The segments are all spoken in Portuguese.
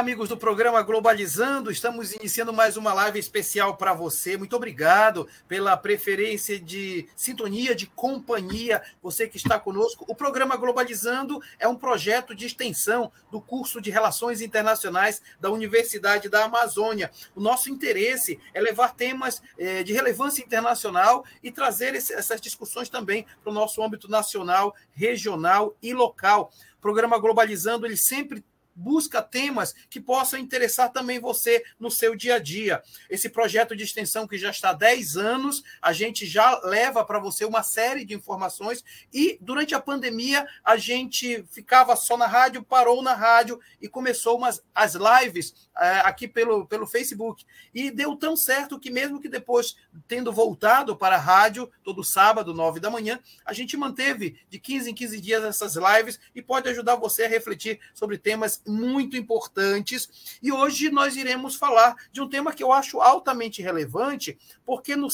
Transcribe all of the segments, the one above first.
amigos do programa Globalizando. Estamos iniciando mais uma live especial para você. Muito obrigado pela preferência de sintonia, de companhia, você que está conosco. O programa Globalizando é um projeto de extensão do curso de Relações Internacionais da Universidade da Amazônia. O nosso interesse é levar temas eh, de relevância internacional e trazer essas discussões também para o nosso âmbito nacional, regional e local. O programa Globalizando ele sempre busca temas que possam interessar também você no seu dia a dia. Esse projeto de extensão que já está há 10 anos, a gente já leva para você uma série de informações e durante a pandemia a gente ficava só na rádio, parou na rádio e começou umas, as lives é, aqui pelo, pelo Facebook. E deu tão certo que mesmo que depois, tendo voltado para a rádio, todo sábado, 9 da manhã, a gente manteve de 15 em 15 dias essas lives e pode ajudar você a refletir sobre temas muito importantes. E hoje nós iremos falar de um tema que eu acho altamente relevante, porque no,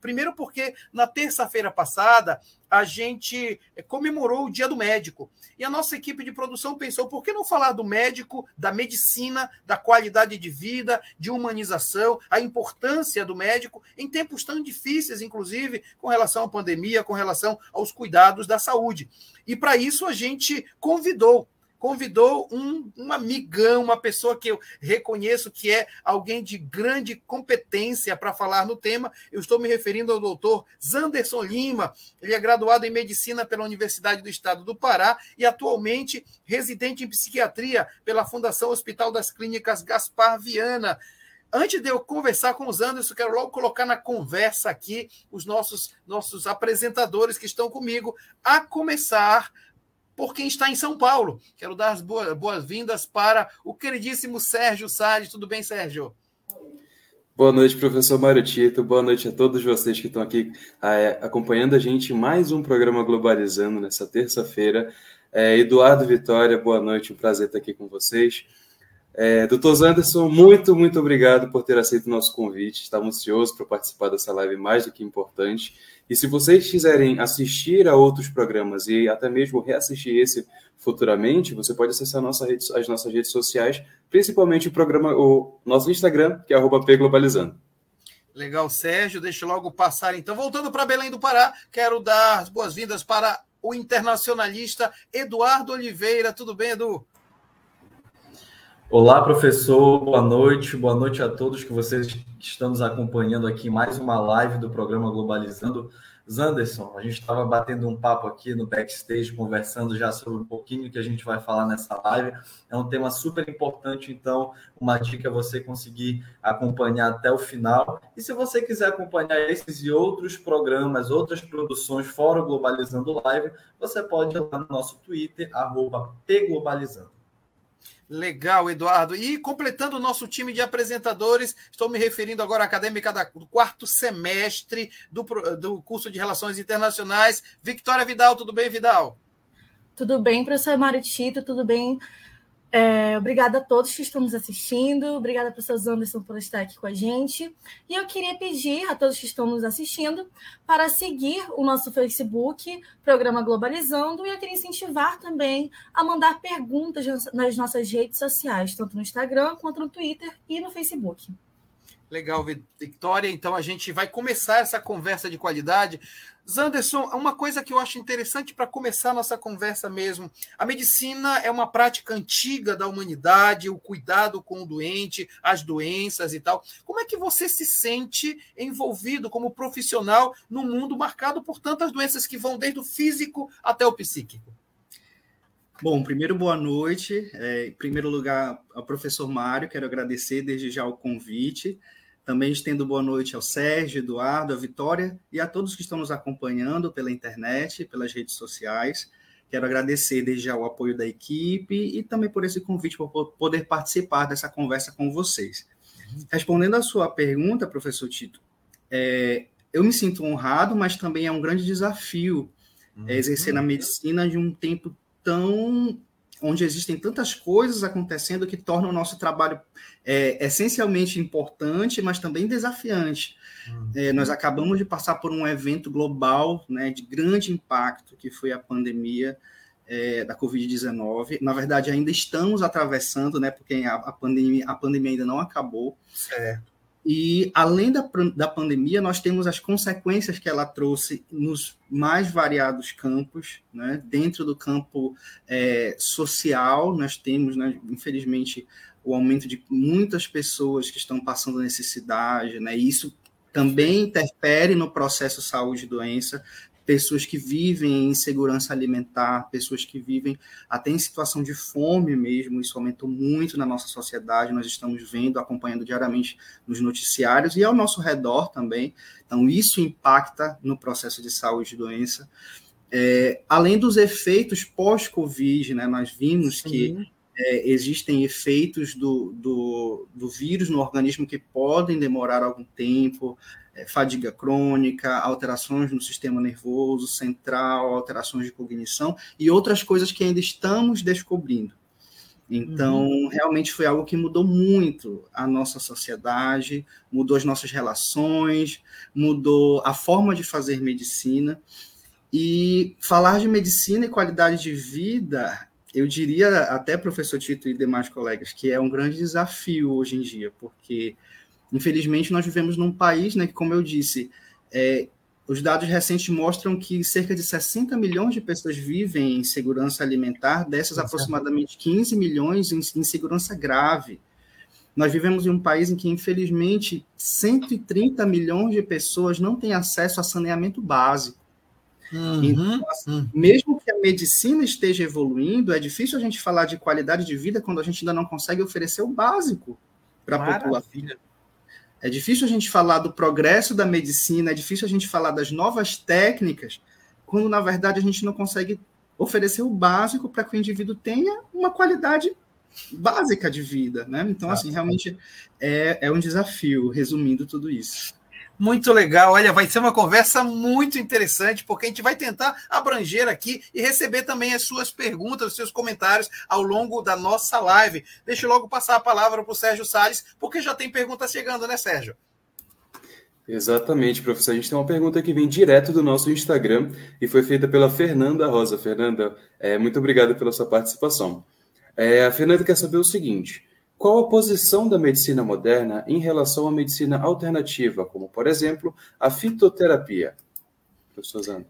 primeiro porque na terça-feira passada a gente comemorou o Dia do Médico. E a nossa equipe de produção pensou: por que não falar do médico, da medicina, da qualidade de vida, de humanização, a importância do médico em tempos tão difíceis, inclusive com relação à pandemia, com relação aos cuidados da saúde. E para isso a gente convidou convidou um, um amigão, uma pessoa que eu reconheço que é alguém de grande competência para falar no tema. Eu estou me referindo ao doutor Zanderson Lima. Ele é graduado em medicina pela Universidade do Estado do Pará e atualmente residente em psiquiatria pela Fundação Hospital das Clínicas Gaspar Viana. Antes de eu conversar com os Anderson, quero logo colocar na conversa aqui os nossos, nossos apresentadores que estão comigo, a começar por quem está em São Paulo. Quero dar as boas-vindas para o queridíssimo Sérgio Salles. Tudo bem, Sérgio? Boa noite, professor Mário Tito. Boa noite a todos vocês que estão aqui é, acompanhando a gente mais um programa Globalizando nessa terça-feira. É, Eduardo Vitória, boa noite, um prazer estar aqui com vocês. É, Doutor Zanderson, muito, muito obrigado por ter aceito o nosso convite. Estava ansioso para participar dessa live mais do que importante. E se vocês quiserem assistir a outros programas e até mesmo reassistir esse futuramente, você pode acessar nossa rede, as nossas redes sociais, principalmente o programa, o nosso Instagram, que é @pglobalizando. Legal, Sérgio. Deixa logo passar. Então, voltando para Belém do Pará, quero dar as boas-vindas para o internacionalista Eduardo Oliveira. Tudo bem, Edu? Olá, professor. Boa noite. Boa noite a todos que vocês estão nos acompanhando aqui mais uma live do programa Globalizando. Zanderson, a gente estava batendo um papo aqui no backstage, conversando já sobre um pouquinho que a gente vai falar nessa live. É um tema super importante, então, uma dica é você conseguir acompanhar até o final. E se você quiser acompanhar esses e outros programas, outras produções fora o Globalizando Live, você pode ir lá no nosso Twitter, arroba pglobalizando. Legal, Eduardo. E completando o nosso time de apresentadores, estou me referindo agora à acadêmica do quarto semestre do, do curso de Relações Internacionais. Victoria Vidal, tudo bem, Vidal? Tudo bem, professor Maritito, tudo bem, é, obrigada a todos que estão nos assistindo, obrigada professor Anderson por estar aqui com a gente. E eu queria pedir a todos que estão nos assistindo para seguir o nosso Facebook, Programa Globalizando, e eu queria incentivar também a mandar perguntas nas nossas redes sociais, tanto no Instagram quanto no Twitter e no Facebook. Legal, Victoria. Então a gente vai começar essa conversa de qualidade Zanderson, uma coisa que eu acho interessante para começar nossa conversa mesmo. A medicina é uma prática antiga da humanidade, o cuidado com o doente, as doenças e tal. Como é que você se sente envolvido como profissional num mundo marcado por tantas doenças que vão desde o físico até o psíquico? Bom, primeiro, boa noite. É, em primeiro lugar, ao professor Mário, quero agradecer desde já o convite. Também estendo boa noite ao Sérgio, Eduardo, a Vitória e a todos que estão nos acompanhando pela internet, pelas redes sociais. Quero agradecer desde já o apoio da equipe e também por esse convite para poder participar dessa conversa com vocês. Respondendo à sua pergunta, professor Tito, é, eu me sinto honrado, mas também é um grande desafio é, exercer na medicina de um tempo tão onde existem tantas coisas acontecendo que tornam o nosso trabalho é, essencialmente importante, mas também desafiante. Uhum. É, nós acabamos de passar por um evento global né, de grande impacto, que foi a pandemia. é, da Covid-19. Na verdade, ainda estamos atravessando, né? Porque a, a, pandemia, a pandemia ainda não acabou. Certo. E, além da, da pandemia, nós temos as consequências que ela trouxe nos mais variados campos. Né? Dentro do campo é, social, nós temos, né, infelizmente, o aumento de muitas pessoas que estão passando necessidade, né? E isso também interfere no processo saúde e doença, pessoas que vivem em insegurança alimentar, pessoas que vivem até em situação de fome mesmo, isso aumentou muito na nossa sociedade, nós estamos vendo, acompanhando diariamente nos noticiários e ao nosso redor também, então isso impacta no processo de saúde e doença. É, além dos efeitos pós-Covid, né, nós vimos Sim. que é, existem efeitos do, do, do, vírus no organismo que podem demorar algum tempo, fadiga crônica, alterações no sistema nervoso central, alterações de cognição e outras coisas que ainda estamos descobrindo. Então, uhum. realmente foi algo que mudou muito a nossa sociedade, mudou as nossas relações, mudou a forma de fazer medicina. E falar de medicina e qualidade de vida eu diria até, professor Tito e demais colegas, que é um grande desafio hoje em dia, porque, infelizmente, nós vivemos num país, né, que, como eu disse, é, os dados recentes mostram que cerca de 60 milhões de pessoas vivem em segurança alimentar, dessas aproximadamente 15 milhões em insegurança grave. Nós vivemos em um país em que, infelizmente, 130 milhões de pessoas não têm acesso a saneamento básico. Uhum, então, uhum. mesmo que a medicina esteja evoluindo, é difícil a gente falar de qualidade de vida quando a gente ainda não consegue oferecer o básico para a população. É difícil a gente falar do progresso da medicina, é difícil a gente falar das novas técnicas, quando na verdade a gente não consegue oferecer o básico para que o indivíduo tenha uma qualidade básica de vida, né? Então, assim, realmente é, é um desafio, resumindo tudo isso. Muito legal. Olha, vai ser uma conversa muito interessante, porque a gente vai tentar abranger aqui e receber também as suas perguntas, os seus comentários ao longo da nossa live. Deixa eu logo passar a palavra para o Sérgio Salles, porque já tem perguntas chegando, né, Sérgio? Exatamente, professor. A gente tem uma pergunta que vem direto do nosso Instagram e foi feita pela Fernanda Rosa. Fernanda, é, muito obrigado pela sua participação. É, a Fernanda quer saber o seguinte: qual a posição da medicina moderna em relação à medicina alternativa, como, por exemplo, a fitoterapia?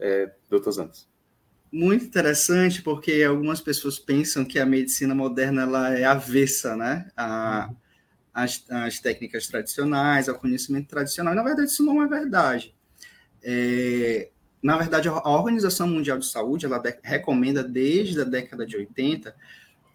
É, doutor Zantes. Muito interessante, porque algumas pessoas pensam que a medicina moderna ela é avessa né? A, as, as técnicas tradicionais, ao conhecimento tradicional. Na verdade, isso não é verdade. É, na verdade, a Organização Mundial de Saúde ela de, recomenda desde a década de 80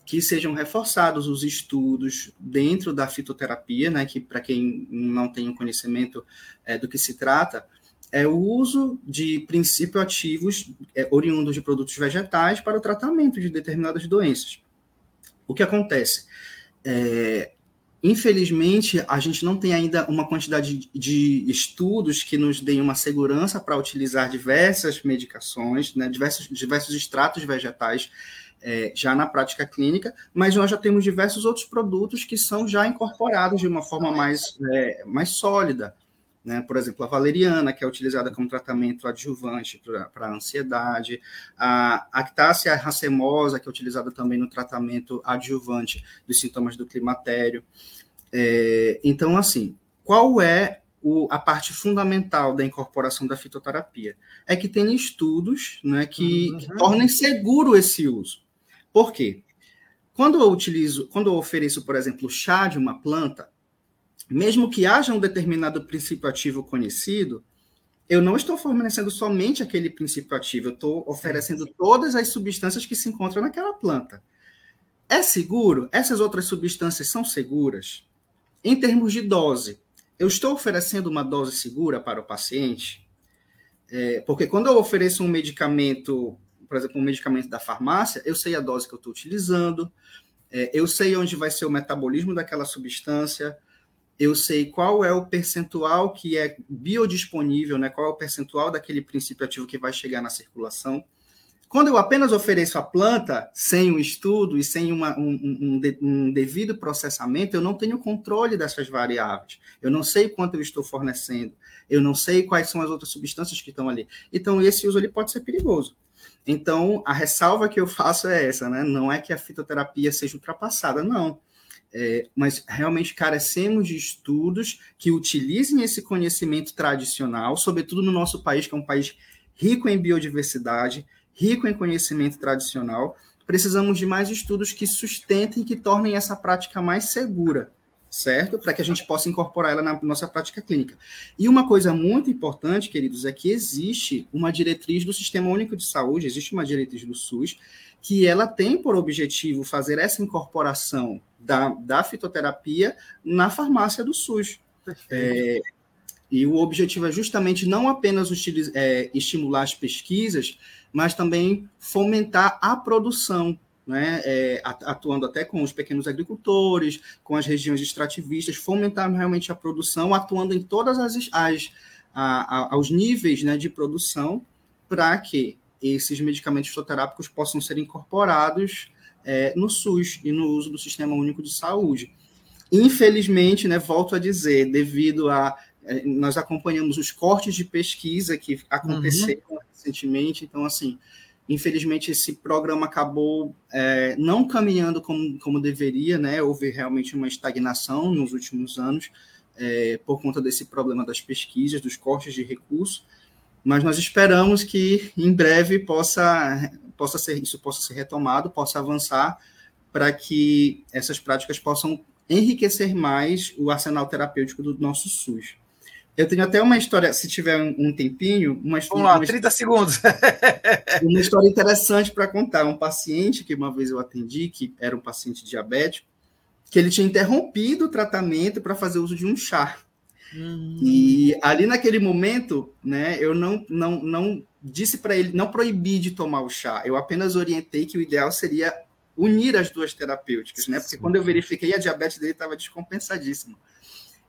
que sejam reforçados os estudos dentro da fitoterapia, né, que para quem não tem um conhecimento é, do que se trata, é o uso de princípios ativos é, oriundos de produtos vegetais para o tratamento de determinadas doenças. O que acontece? É, infelizmente, a gente não tem ainda uma quantidade de estudos que nos deem uma segurança para utilizar diversas medicações, né, diversos, diversos extratos vegetais é, já na prática clínica, mas nós já temos diversos outros produtos que são já incorporados de uma forma mais, é, mais sólida. Né? Por exemplo, a valeriana, que é utilizada como tratamento adjuvante para a ansiedade, a actácia racemosa, que é utilizada também no tratamento adjuvante dos sintomas do climatério. É, então, assim, qual é o, a parte fundamental da incorporação da fitoterapia? É que tem estudos né, que, uhum. que tornem seguro esse uso. Por quê? Quando eu utilizo, quando eu ofereço, por exemplo, chá de uma planta, mesmo que haja um determinado princípio ativo conhecido, eu não estou fornecendo somente aquele princípio ativo, eu estou oferecendo todas as substâncias que se encontram naquela planta. É seguro? Essas outras substâncias são seguras? Em termos de dose, eu estou oferecendo uma dose segura para o paciente? É, porque quando eu ofereço um medicamento por exemplo, um medicamento da farmácia, eu sei a dose que eu estou utilizando, é, eu sei onde vai ser o metabolismo daquela substância, eu sei qual é o percentual que é biodisponível, né, qual é o percentual daquele princípio ativo que vai chegar na circulação. Quando eu apenas ofereço a planta sem um estudo e sem uma, um, um, um, devido processamento, eu não tenho controle dessas variáveis. Eu não sei quanto eu estou fornecendo. Eu não sei quais são as outras substâncias que estão ali. Então, esse uso ali pode ser perigoso. Então, a ressalva que eu faço é essa, né? Não é que a fitoterapia seja ultrapassada, não. É, mas realmente carecemos de estudos que utilizem esse conhecimento tradicional, sobretudo no nosso país, que é um país rico em biodiversidade, rico em conhecimento tradicional. Precisamos de mais estudos que sustentem e que tornem essa prática mais segura, certo? Para que a gente possa incorporar ela na nossa prática clínica. E uma coisa muito importante, queridos, é que existe uma diretriz do Sistema Único de Saúde, existe uma diretriz do SUS, que ela tem por objetivo fazer essa incorporação da, da fitoterapia na farmácia do SUS. É, e o objetivo é justamente não apenas é, estimular as pesquisas, mas também fomentar a produção, né, é, atuando até com os pequenos agricultores, com as regiões extrativistas, fomentar realmente a produção, atuando em todas as, as a, a, aos níveis né, de produção, para que esses medicamentos fitoterápicos possam ser incorporados é, no SUS e no uso do Sistema Único de Saúde. Infelizmente, né, volto a dizer, devido a é, nós acompanhamos os cortes de pesquisa que aconteceram uhum. recentemente, então assim, infelizmente esse programa acabou é, não caminhando como, como deveria, né? Houve realmente uma estagnação nos últimos anos é, por conta desse problema das pesquisas, dos cortes de recursos, mas nós esperamos que em breve possa possa ser isso possa ser retomado, possa avançar para que essas práticas possam enriquecer mais o arsenal terapêutico do nosso SUS. Eu tenho até uma história, se tiver um tempinho, uma Vamos lá, uma, 30 segundos. uma história interessante para contar. Um paciente que uma vez eu atendi, que era um paciente diabético, que ele tinha interrompido o tratamento para fazer uso de um chá. Hum. E ali naquele momento, né, eu não, não, não disse para ele, não proibi de tomar o chá, eu apenas orientei que o ideal seria unir as duas terapêuticas, né? Porque Sim. quando eu verifiquei, a diabetes dele estava descompensadíssima.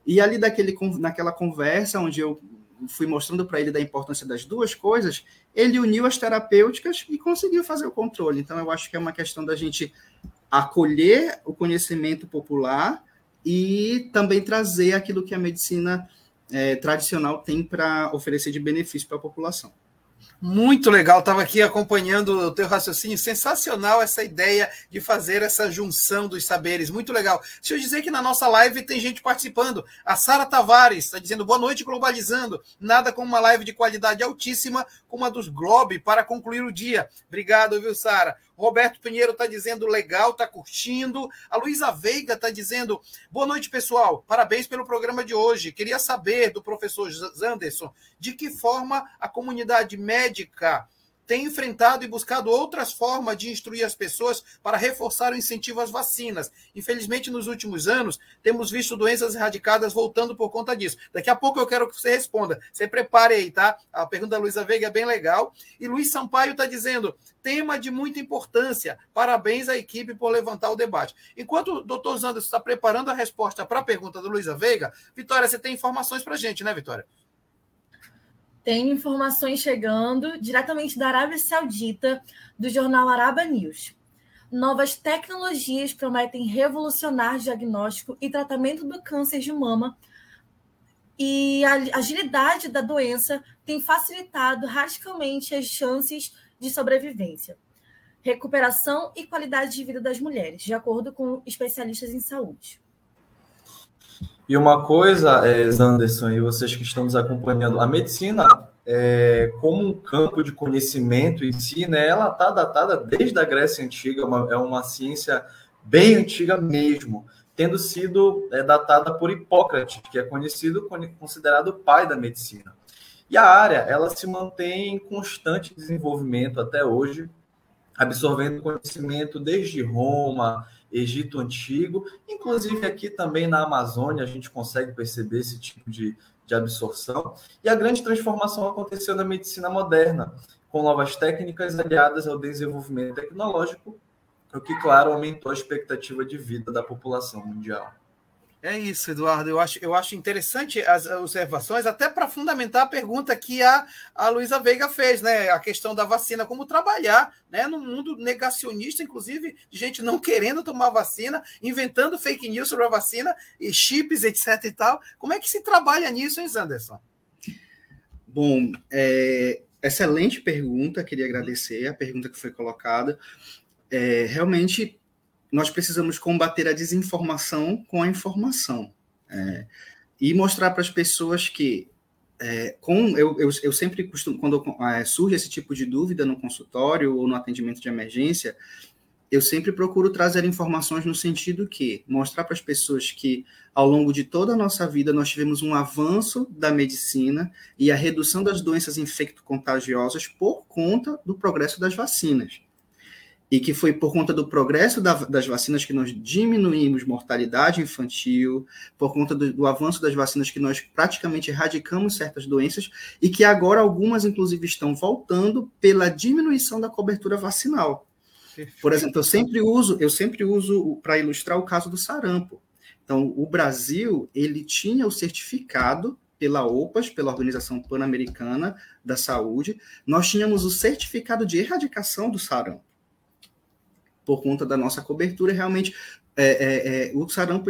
E ali daquele, naquela conversa, onde eu fui mostrando para ele da importância das duas coisas, ele uniu as terapêuticas e conseguiu fazer o controle. Então, eu acho que é uma questão da gente acolher o conhecimento popular e também trazer aquilo que a medicina é, tradicional tem para oferecer de benefício para a população. Muito legal, estava aqui acompanhando o teu raciocínio, sensacional essa ideia de fazer essa junção dos saberes, muito legal. Deixa eu dizer que na nossa live tem gente participando. A Sara Tavares está dizendo boa noite, globalizando. Nada como uma live de qualidade altíssima como a dos Globe para concluir o dia. Obrigado, viu, Sara? Roberto Pinheiro está dizendo legal, está curtindo. A Luísa Veiga está dizendo boa noite, pessoal. Parabéns pelo programa de hoje. Queria saber do professor Zanderson de que forma a comunidade médica tem enfrentado e buscado outras formas de instruir as pessoas para reforçar o incentivo às vacinas. Infelizmente, nos últimos anos, temos visto doenças erradicadas voltando por conta disso. Daqui a pouco eu quero que você responda. Você prepare aí, tá? A pergunta da Luísa Veiga é bem legal. E Luiz Sampaio está dizendo: tema de muita importância. Parabéns à equipe por levantar o debate. Enquanto o doutor Zanderson está preparando a resposta para a pergunta da Luísa Veiga, Vitória, você tem informações para gente, né, Vitória? Tem informações chegando diretamente da Arábia Saudita, do jornal Araba News. Novas tecnologias prometem revolucionar diagnóstico e tratamento do câncer de mama e a agilidade da doença tem facilitado radicalmente as chances de sobrevivência, recuperação e qualidade de vida das mulheres, de acordo com especialistas em saúde. E uma coisa, é, Anderson, e vocês que estão nos acompanhando, a medicina, é, como um campo de conhecimento em si, né, ela está datada desde a Grécia Antiga, é uma, é uma ciência bem antiga mesmo, tendo sido é, datada por Hipócrates, que é conhecido, considerado o pai da medicina. E a área, ela se mantém em constante desenvolvimento até hoje, absorvendo conhecimento desde Roma, Egito Antigo, inclusive aqui também na Amazônia a gente consegue perceber esse tipo de, de absorção. E a grande transformação aconteceu na medicina moderna, com novas técnicas aliadas ao desenvolvimento tecnológico, o que, claro, aumentou a expectativa de vida da população mundial. É isso, Eduardo. Eu acho, eu acho interessante as observações, até para fundamentar a pergunta que a, a Luísa Veiga fez, né? A questão da vacina, como trabalhar né? no mundo negacionista, inclusive, de gente não querendo tomar vacina, inventando fake news sobre a vacina, e chips, etc. e tal. Como é que se trabalha nisso, hein, Anderson? Bom, é, excelente pergunta, queria agradecer a pergunta que foi colocada. É, realmente, nós precisamos combater a desinformação com a informação. É, e mostrar para as pessoas que é, com eu, eu, eu, sempre costumo, quando é, surge esse tipo de dúvida no consultório ou no atendimento de emergência, eu sempre procuro trazer informações no sentido que mostrar para as pessoas que ao longo de toda a nossa vida nós tivemos um avanço da medicina e a redução das doenças infecto-contagiosas por conta do progresso das vacinas e que foi por conta do progresso da, das vacinas que nós diminuímos mortalidade infantil, por conta do, do, avanço das vacinas que nós praticamente erradicamos certas doenças e que agora algumas, inclusive, estão voltando pela diminuição da cobertura vacinal. Por exemplo, eu sempre uso, eu sempre uso para ilustrar o caso do sarampo. Então, o Brasil ele tinha o certificado pela OPAS, pela Organização Pan-Americana da Saúde, nós tínhamos o certificado de erradicação do sarampo por conta da nossa cobertura, realmente é, é, é, o sarampo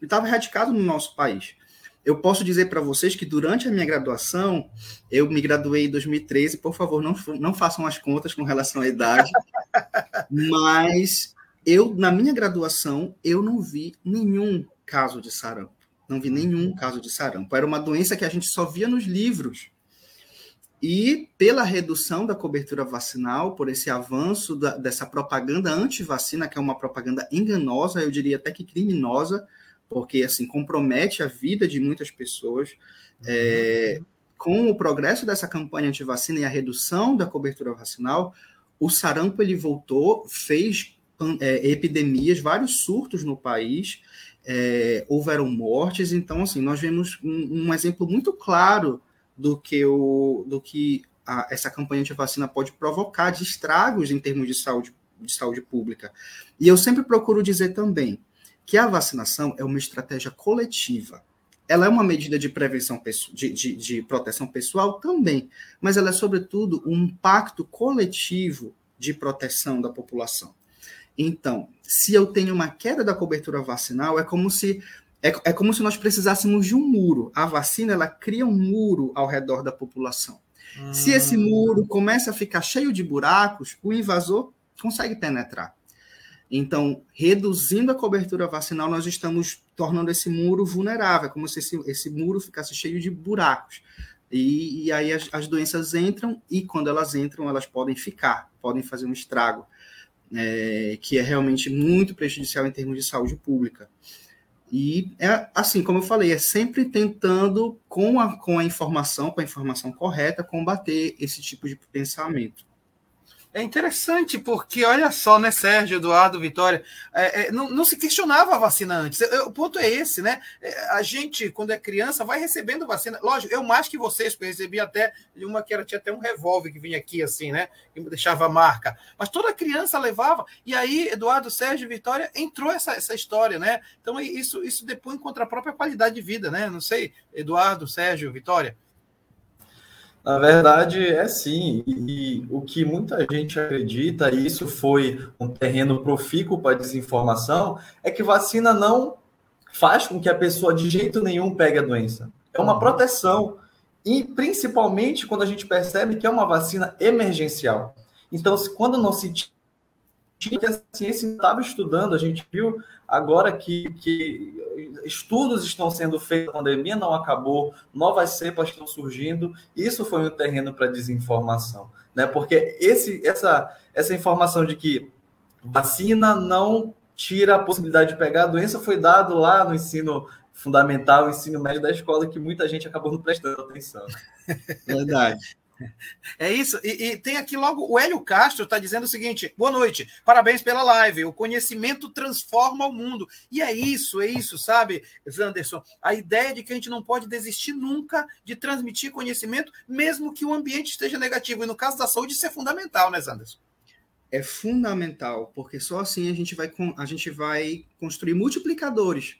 estava erradicado no nosso país. Eu posso dizer para vocês que durante a minha graduação, eu me graduei em 2013, por favor, não, não façam as contas com relação à idade, mas eu, na minha graduação, eu não vi nenhum caso de sarampo. Não vi nenhum caso de sarampo. Era uma doença que a gente só via nos livros. E pela redução da cobertura vacinal, por esse avanço da, dessa propaganda anti-vacina, que é uma propaganda enganosa, eu diria até que criminosa, porque assim compromete a vida de muitas pessoas. É, com o progresso dessa campanha anti-vacina e a redução da cobertura vacinal, o sarampo ele voltou, fez é, epidemias, vários surtos no país, é, houveram mortes. Então, assim, nós vemos um, um exemplo muito claro do que, o, do que a, essa campanha de vacina pode provocar de estragos em termos de saúde, de saúde pública. E eu sempre procuro dizer também que a vacinação é uma estratégia coletiva. Ela é uma medida de prevenção, de, de, de proteção pessoal também, mas ela é, sobretudo, um pacto coletivo de proteção da população. Então, se eu tenho uma queda da cobertura vacinal, é como se é, é como se nós precisássemos de um muro. A vacina ela cria um muro ao redor da população. Hum. Se esse hum. muro começa a ficar cheio de buracos, o invasor consegue penetrar. Então, reduzindo a cobertura vacinal, nós estamos tornando esse muro vulnerável, como se esse, esse muro ficasse cheio de buracos. E, e aí as, as, doenças entram, e quando elas entram, elas podem ficar, podem fazer um estrago, é, que é realmente muito prejudicial em termos de saúde pública. E é assim, como eu falei, é sempre tentando, com a, com a informação, com a informação correta, combater esse tipo de pensamento. É interessante, porque olha só, né, Sérgio, Eduardo, Vitória, é, é, não, não, se questionava a vacina antes. O ponto é esse, né? É, a gente, quando é criança, vai recebendo vacina. Lógico, eu mais que vocês, porque eu recebi até uma que era, tinha até um revólver que vinha aqui, assim, né? Que deixava a marca. Mas toda criança levava. E aí, Eduardo, Sérgio, Vitória, entrou essa, essa história, né? Então, isso, isso depois contra a própria qualidade de vida, né? Não sei, Eduardo, Sérgio, Vitória. Na verdade, é sim. E, o que muita gente acredita, e isso foi um terreno profícuo para desinformação, é que vacina não faz com que a pessoa de jeito nenhum pegue a doença. É uma uhum. proteção. E principalmente quando a gente percebe que é uma vacina emergencial. Então, quando não se que a ciência estava estudando, a gente viu agora que, que estudos estão sendo feitos, a pandemia não acabou, novas cepas estão surgindo, isso foi um terreno para desinformação, né? Porque esse, essa, essa informação de que vacina não tira a possibilidade de pegar a doença foi dado lá no ensino fundamental, ensino médio da escola, que muita gente acabou não prestando atenção. Verdade. É isso. E, e, tem aqui logo o Hélio Castro está dizendo o seguinte: boa noite, parabéns pela live. O conhecimento transforma o mundo. E é isso, é isso, sabe, Zanderson? A ideia de que a gente não pode desistir nunca de transmitir conhecimento, mesmo que o ambiente esteja negativo. E no caso da saúde, isso é fundamental, né, Zanderson? É fundamental, porque só assim a gente vai, a gente vai construir multiplicadores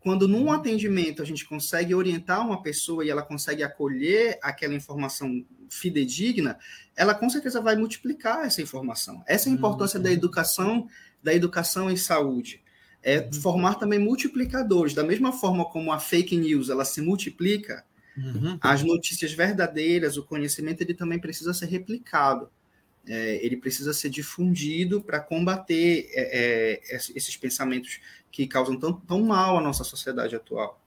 quando num uhum. atendimento a gente consegue orientar uma pessoa e ela consegue acolher aquela informação fidedigna, ela com certeza vai multiplicar essa informação. Essa é a importância uhum. da educação, da educação em saúde. É uhum. formar também multiplicadores. Da mesma forma como a fake news ela se multiplica, Uhum. As notícias verdadeiras, o conhecimento, ele também precisa ser replicado. É, ele precisa ser difundido para combater é, é, esses pensamentos que causam tão, tão mal à nossa sociedade atual.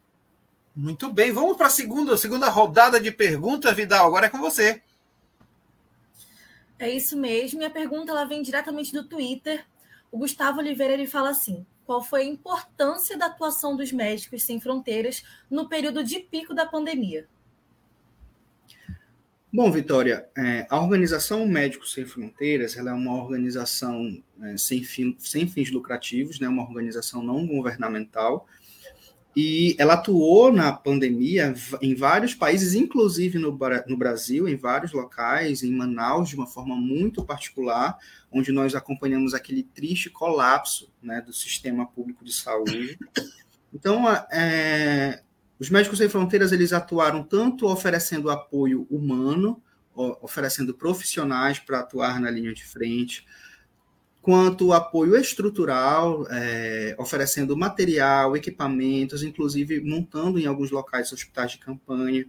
Muito bem, vamos para a segunda, segunda rodada de perguntas, Vidal. Agora é com você. É isso mesmo. Minha pergunta ela vem diretamente do Twitter. O Gustavo Oliveira ele fala assim: qual foi a importância da atuação dos médicos sem fronteiras no período de pico da pandemia? Bom, Vitória, é, a Organização Médicos Sem Fronteiras ela é uma organização é, sem, fim, sem fins lucrativos, né, uma organização não governamental, e ela atuou na pandemia em vários países, inclusive no, no Brasil, em vários locais, em Manaus, de uma forma muito particular, onde nós acompanhamos aquele triste colapso né, do sistema público de saúde. Então, é, os Médicos Sem Fronteiras eles atuaram tanto oferecendo apoio humano, oferecendo profissionais para atuar na linha de frente, quanto apoio estrutural, é, oferecendo material, equipamentos, inclusive montando em alguns locais hospitais de campanha.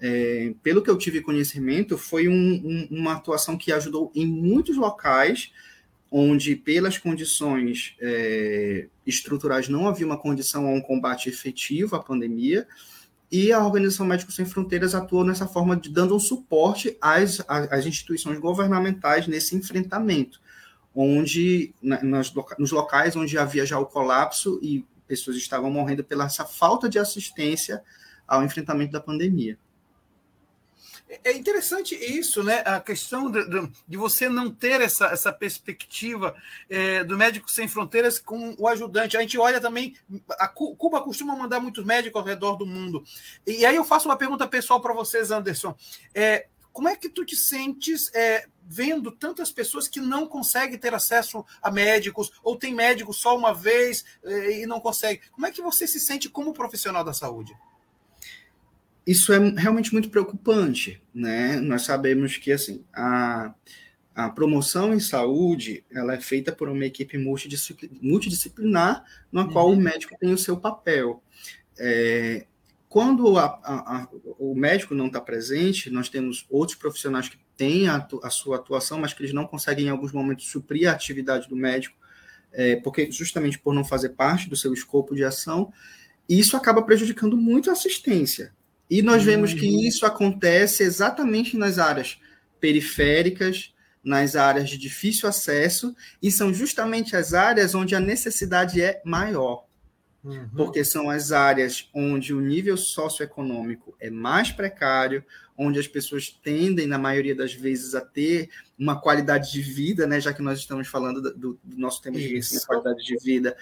É, pelo que eu tive conhecimento, foi um, um, uma atuação que ajudou em muitos locais onde, pelas condições é, estruturais, não havia uma condição a um combate efetivo à pandemia, e a Organização Médicos Sem Fronteiras atuou nessa forma de dando um suporte às, às instituições governamentais nesse enfrentamento, onde nos locais onde havia já o colapso e pessoas estavam morrendo pela essa falta de assistência ao enfrentamento da pandemia. É interessante isso, né? A questão de, de você não ter essa, essa perspectiva é, do médico sem fronteiras com o ajudante. A gente olha também, Cuba costuma mandar muitos médicos ao redor do mundo. E aí eu faço uma pergunta pessoal para vocês, Anderson. É, como é que tu te sentes é, vendo tantas pessoas que não conseguem ter acesso a médicos ou tem médico só uma vez é, e não consegue? Como é que você se sente como profissional da saúde? isso é realmente muito preocupante, né? Nós sabemos que assim a, a promoção em saúde ela é feita por uma equipe multidisciplinar, na uhum. qual o médico tem o seu papel. É, quando a, a, o médico não está presente, nós temos outros profissionais que têm a, a, sua atuação, mas que eles não conseguem em alguns momentos suprir a atividade do médico, é, porque justamente por não fazer parte do seu escopo de ação, e isso acaba prejudicando muito a assistência. E nós vemos que uhum. isso acontece exatamente nas áreas periféricas, nas áreas de difícil acesso, e são justamente as áreas onde a necessidade é maior. Uhum. Porque são as áreas onde o nível socioeconômico é mais precário, onde as pessoas tendem, na maioria das vezes, a ter uma qualidade de vida, né? já que nós estamos falando do, do nosso tema de qualidade de vida,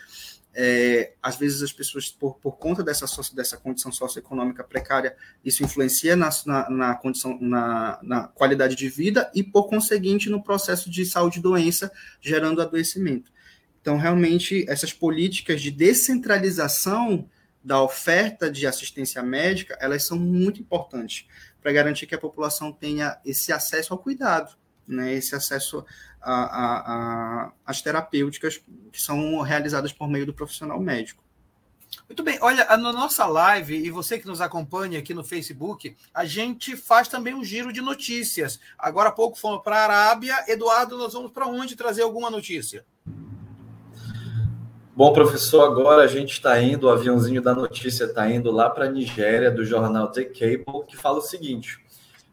é, às vezes as pessoas, por, por conta dessa, dessa condição socioeconômica precária, isso influencia na, na, na condição, na, na, qualidade de vida e, por conseguinte, no processo de saúde e doença, gerando adoecimento. Então, realmente, essas políticas de descentralização da oferta de assistência médica, elas são muito importantes para garantir que a população tenha esse acesso ao cuidado, né, esse acesso às terapêuticas que são realizadas por meio do profissional médico. Muito bem, olha, na nossa live, e você que nos acompanha aqui no Facebook, a gente faz também um giro de notícias. Agora há pouco fomos para a Arábia. Eduardo, nós vamos para onde trazer alguma notícia? Bom, professor, agora a gente está indo, o aviãozinho da notícia está indo lá para a Nigéria, do jornal The Cable, que fala o seguinte: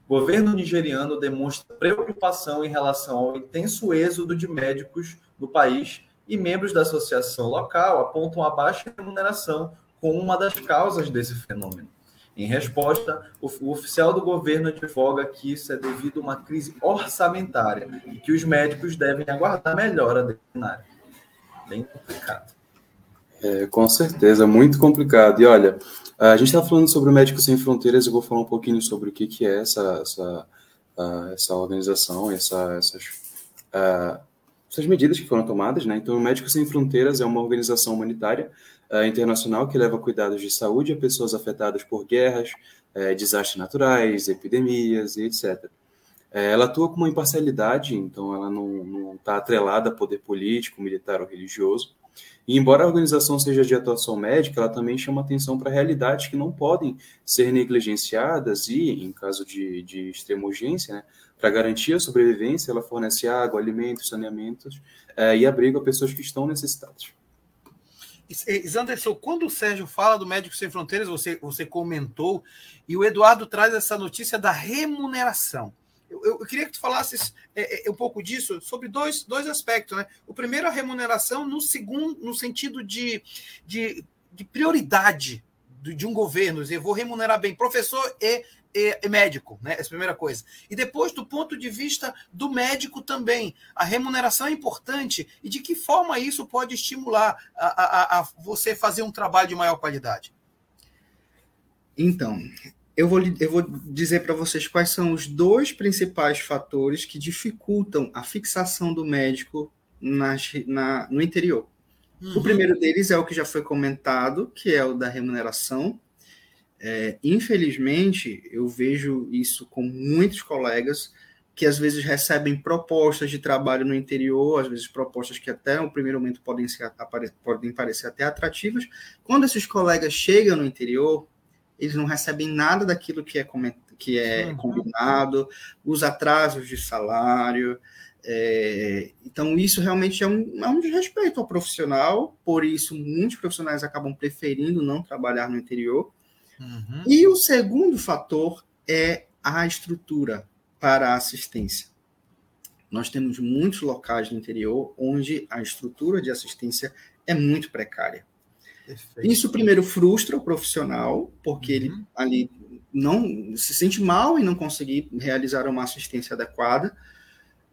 governo nigeriano demonstra preocupação em relação ao intenso êxodo de médicos no país e membros da associação local apontam a baixa remuneração como uma das causas desse fenômeno. Em resposta, o oficial do governo advoga que isso é devido a uma crise orçamentária e que os médicos devem aguardar melhora desse cenário. Bem complicado. É, com certeza, muito complicado. E olha, a gente está falando sobre o Médicos Sem Fronteiras, eu vou falar um pouquinho sobre o que, que é essa, essa, uh, essa organização, essa, essas, uh, essas medidas que foram tomadas. Né? Então, o Médicos Sem Fronteiras é uma organização humanitária uh, internacional que leva cuidados de saúde a pessoas afetadas por guerras, eh, desastres naturais, epidemias e etc. Eh, ela atua com uma imparcialidade, então ela não está atrelada a poder político, militar ou religioso. E embora a organização seja de atuação médica, ela também chama atenção para realidades que não podem ser negligenciadas e, em caso de, de extrema urgência, né, para garantir a sobrevivência, ela fornece água, alimentos, saneamentos é, e abrigo a pessoas que estão necessitadas. Anderson, quando o Sérgio fala do Médicos Sem Fronteiras, você, você comentou, e o Eduardo traz essa notícia da remuneração. Eu, eu, queria que tu falasses é, é, um pouco disso sobre dois, dois aspectos. Né? O primeiro, a remuneração, no segundo, no sentido de, de, de prioridade de um governo. Eu vou remunerar bem professor e e, médico, né? Essa é a primeira coisa. E depois, do ponto de vista do médico também, a remuneração é importante e de que forma isso pode estimular a, a, a você fazer um trabalho de maior qualidade? Então, eu vou, eu vou dizer para vocês quais são os dois principais fatores que dificultam a fixação do médico na, na, no interior. Uhum. O primeiro deles é o que já foi comentado, que é o da remuneração, é, infelizmente, eu vejo isso com muitos colegas que às vezes recebem propostas de trabalho no interior, às vezes propostas que até no primeiro momento podem, ser, podem parecer até atrativas. Quando esses colegas chegam no interior, eles não recebem nada daquilo que é, que é combinado, os atrasos de salário. É, então, isso realmente é um, é um desrespeito ao profissional, por isso, muitos profissionais acabam preferindo não trabalhar no interior. Uhum. E o segundo fator é a estrutura para a assistência. Nós temos muitos locais no interior onde a estrutura de assistência é muito precária. Perfeito. Isso primeiro frustra o profissional, porque uhum. ele ali não se sente mal em não conseguir realizar uma assistência adequada,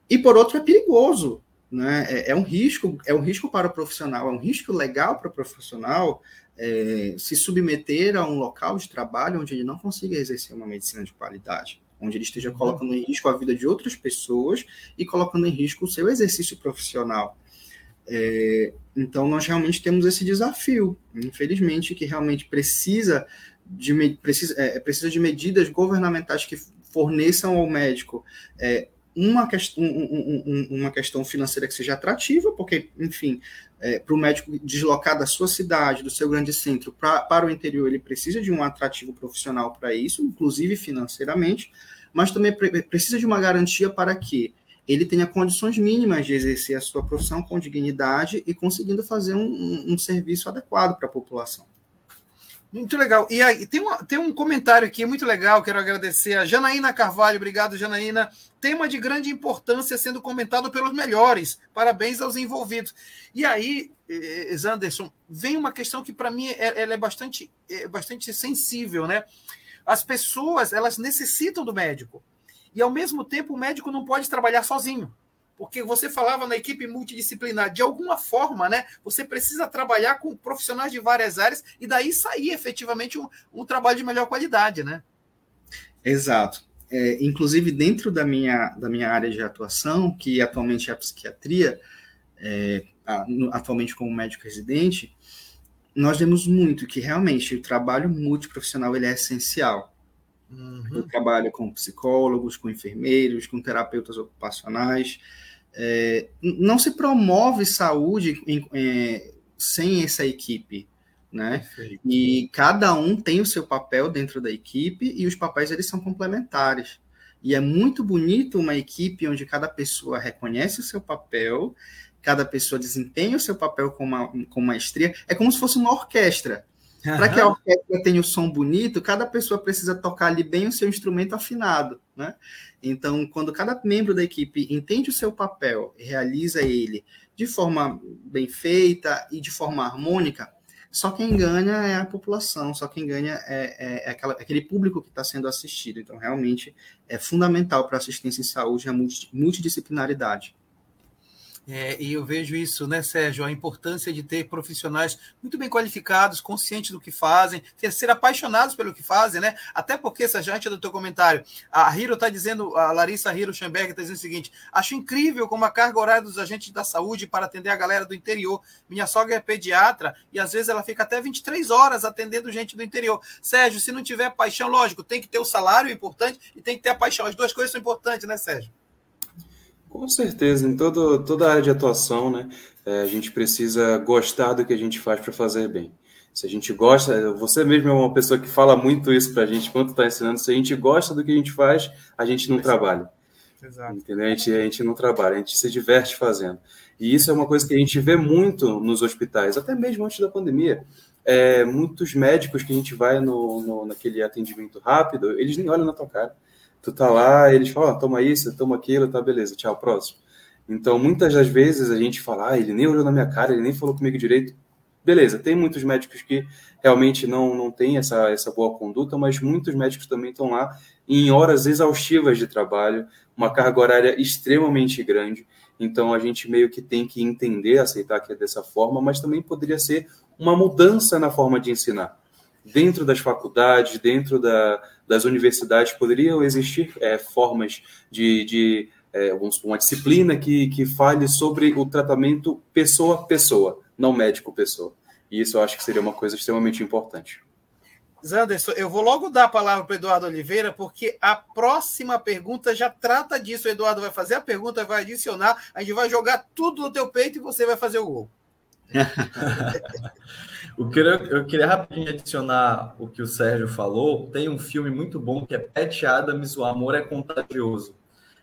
e por outro é perigoso, né? É, é um risco, é um risco para o profissional, é um risco legal para o profissional é, se submeter a um local de trabalho onde ele não consiga exercer uma medicina de qualidade, onde ele esteja uhum. colocando em risco a vida de outras pessoas e colocando em risco o seu exercício profissional. É, então, nós realmente temos esse desafio, infelizmente, que realmente precisa de, precisa, é, precisa de medidas governamentais que forneçam ao médico é, uma, questão, um, um, uma questão financeira que seja atrativa, porque, enfim, é, para o médico deslocar da sua cidade, do seu grande centro pra, para o interior, ele precisa de um atrativo profissional para isso, inclusive financeiramente, mas também pre precisa de uma garantia para que ele tenha condições mínimas de exercer a sua profissão com dignidade e conseguindo fazer um, um serviço adequado para a população. Muito legal. E aí, tem, uma, tem um comentário aqui muito legal, quero agradecer a Janaína Carvalho. Obrigado, Janaína. Tema de grande importância sendo comentado pelos melhores. Parabéns aos envolvidos. E aí, Zanderson, vem uma questão que para mim é, ela é bastante, é bastante sensível, né? As pessoas, elas necessitam do médico. E ao mesmo tempo, o médico não pode trabalhar sozinho porque você falava na equipe multidisciplinar, de alguma forma, né? Você precisa trabalhar com profissionais de várias áreas e daí sair efetivamente um, um trabalho de melhor qualidade, né? Exato. É, inclusive, dentro da minha, da minha área de atuação, que atualmente é a psiquiatria, é, atualmente como médico residente, nós vemos muito que realmente o trabalho multiprofissional ele é essencial. Uhum. Eu trabalho com psicólogos, com enfermeiros, com terapeutas ocupacionais, é, não se promove saúde em, é, sem essa equipe, né? Perfeito. E cada um tem o seu papel dentro da equipe e os papéis eles são complementares. E é muito bonito uma equipe onde cada pessoa reconhece o seu papel, cada pessoa desempenha o seu papel com, uma, com maestria. É como se fosse uma orquestra. Para que a orquestra tenha o som bonito, cada pessoa precisa tocar ali bem o seu instrumento afinado, né? Então, quando cada membro da equipe entende o seu papel e realiza ele de forma bem feita e de forma harmônica, só quem ganha é a população, só quem ganha é, é, é aquela, aquele público que está sendo assistido. Então, realmente é fundamental para a assistência em saúde a multidisciplinaridade. É, e eu vejo isso, né, Sérgio, a importância de ter profissionais muito bem qualificados, conscientes do que fazem, ter, ser apaixonados pelo que fazem, né? Até porque, Sérgio, antes do teu comentário, a Hiro está dizendo, a Larissa Hiro Schemberg está dizendo o seguinte: acho incrível como a carga horária dos agentes da saúde para atender a galera do interior. Minha sogra é pediatra e às vezes ela fica até 23 horas atendendo gente do interior. Sérgio, se não tiver paixão, lógico, tem que ter o salário importante e tem que ter a paixão. As duas coisas são importantes, né, Sérgio? Com certeza, em todo, toda área de atuação, né, é, a gente precisa gostar do que a gente faz para fazer bem. Se a gente gosta, você mesmo é uma pessoa que fala muito isso para a gente quando está ensinando. Se a gente gosta do que a gente faz, a gente não trabalha. Exato. Entendeu? A gente, a gente não trabalha, a gente se diverte fazendo. E isso é uma coisa que a gente vê muito nos hospitais, até mesmo antes da pandemia. É, muitos médicos que a gente vai no, no, naquele atendimento rápido, eles nem olham na tua cara. Tu tá lá, eles falam, oh, toma isso, toma aquilo, tá beleza, tchau, próximo. Então, muitas das vezes a gente fala, ah, ele nem olhou na minha cara, ele nem falou comigo direito. Beleza, tem muitos médicos que realmente não, não têm essa, essa boa conduta, mas muitos médicos também estão lá em horas exaustivas de trabalho, uma carga horária extremamente grande. Então a gente meio que tem que entender, aceitar que é dessa forma, mas também poderia ser uma mudança na forma de ensinar. Dentro das faculdades, dentro da, das universidades, poderiam existir é, formas de, de é, uma disciplina que, que fale sobre o tratamento pessoa a pessoa, não médico pessoa. E isso eu acho que seria uma coisa extremamente importante. Zanderson, eu vou logo dar a palavra para o Eduardo Oliveira, porque a próxima pergunta já trata disso. O Eduardo vai fazer a pergunta, vai adicionar, a gente vai jogar tudo no teu peito e você vai fazer o gol. eu, queria, eu queria rapidinho adicionar o que o Sérgio falou. Tem um filme muito bom que é Pat Adams, O Amor é Contagioso.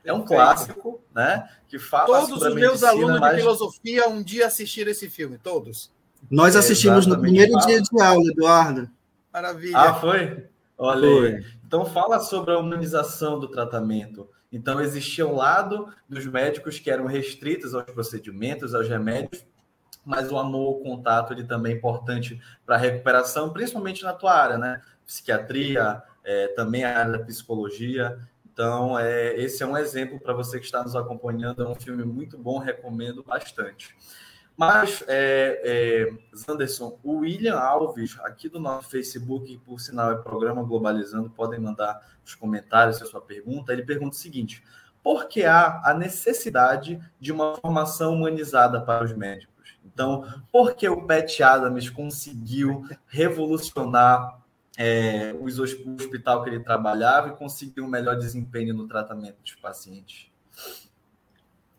É um clássico, né? Que fala Todos os meus alunos de filosofia um dia assistiram esse filme, todos. Nós assistimos no primeiro dia de aula, Eduardo. Maravilha. Ah, foi? Olha foi. aí. Então fala sobre a humanização do tratamento. Então existia um lado dos médicos que eram restritos aos procedimentos, aos remédios, mas o amor, o contato, ele também é importante para a recuperação, principalmente na tua área, né? Psiquiatria, é, também a área da psicologia. Então, é, esse é um exemplo para você que está nos acompanhando. É um filme muito bom, recomendo bastante. Mas, é, é, Zanderson, o William Alves, aqui do nosso Facebook, por sinal é Programa Globalizando, podem mandar os comentários a sua pergunta. Ele pergunta o seguinte: por que há a necessidade de uma formação humanizada para os médicos? Então, por que o Pat Adams conseguiu revolucionar é, o hospital que ele trabalhava e conseguir um melhor desempenho no tratamento dos pacientes?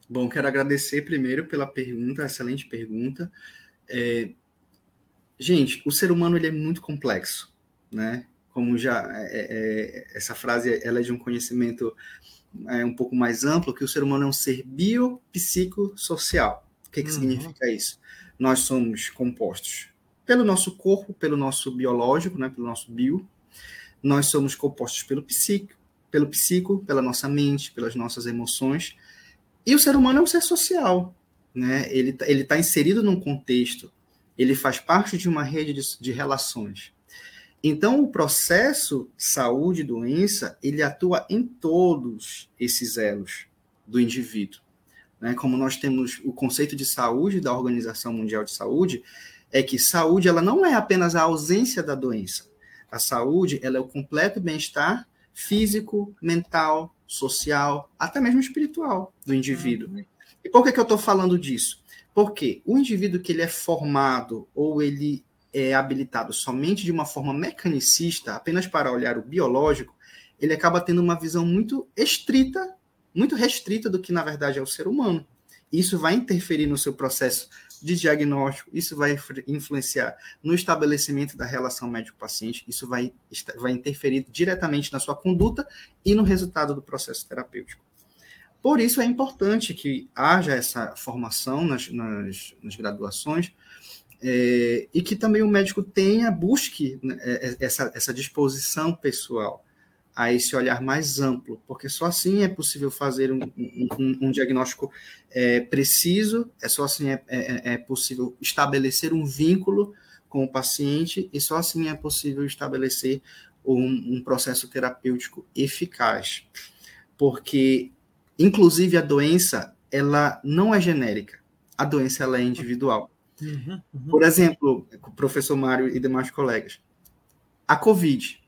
Bom, quero agradecer primeiro pela pergunta, excelente pergunta. É, gente, o ser humano ele é muito complexo, né? Como já é, é, é essa frase ela é de um conhecimento é, um pouco mais amplo, que o ser humano é um ser biopsicossocial. O que, que uhum. significa isso? Nós somos compostos pelo nosso corpo, pelo nosso biológico, né, pelo nosso bio. Nós somos compostos pelo psico, pelo psico, pela nossa mente, pelas nossas emoções. E o ser humano é um ser social, né? Ele tá, ele está inserido num contexto, ele faz parte de uma rede de, de relações. Então, o processo saúde doença, ele atua em todos esses elos do indivíduo. Né? Como nós temos o conceito de saúde da Organização Mundial de Saúde, é que saúde ela não é apenas a ausência da doença. A saúde ela é o completo bem-estar físico, mental, social, até mesmo espiritual do indivíduo. Uhum. E por que, que eu estou falando disso? Porque o indivíduo que ele é formado ou ele é habilitado somente de uma forma mecanicista, apenas para olhar o biológico, ele acaba tendo uma visão muito estrita, muito restrita do que na verdade é o ser humano. Isso vai interferir no seu processo de diagnóstico, isso vai influenciar no estabelecimento da relação médico-paciente, isso vai, vai interferir diretamente na sua conduta e no resultado do processo terapêutico. Por isso é importante que haja essa formação nas, nas, nas graduações é, e que também o médico tenha, busque né, é, essa, essa disposição pessoal a esse olhar mais amplo, porque só assim é possível fazer um, um, um diagnóstico é, preciso, é só assim é, é, é, possível estabelecer um vínculo com o paciente e só assim é possível estabelecer um, um processo terapêutico eficaz, porque inclusive a doença ela não é genérica, a doença ela é individual. Uhum, uhum. Por exemplo, professor Mário e demais colegas, a COVID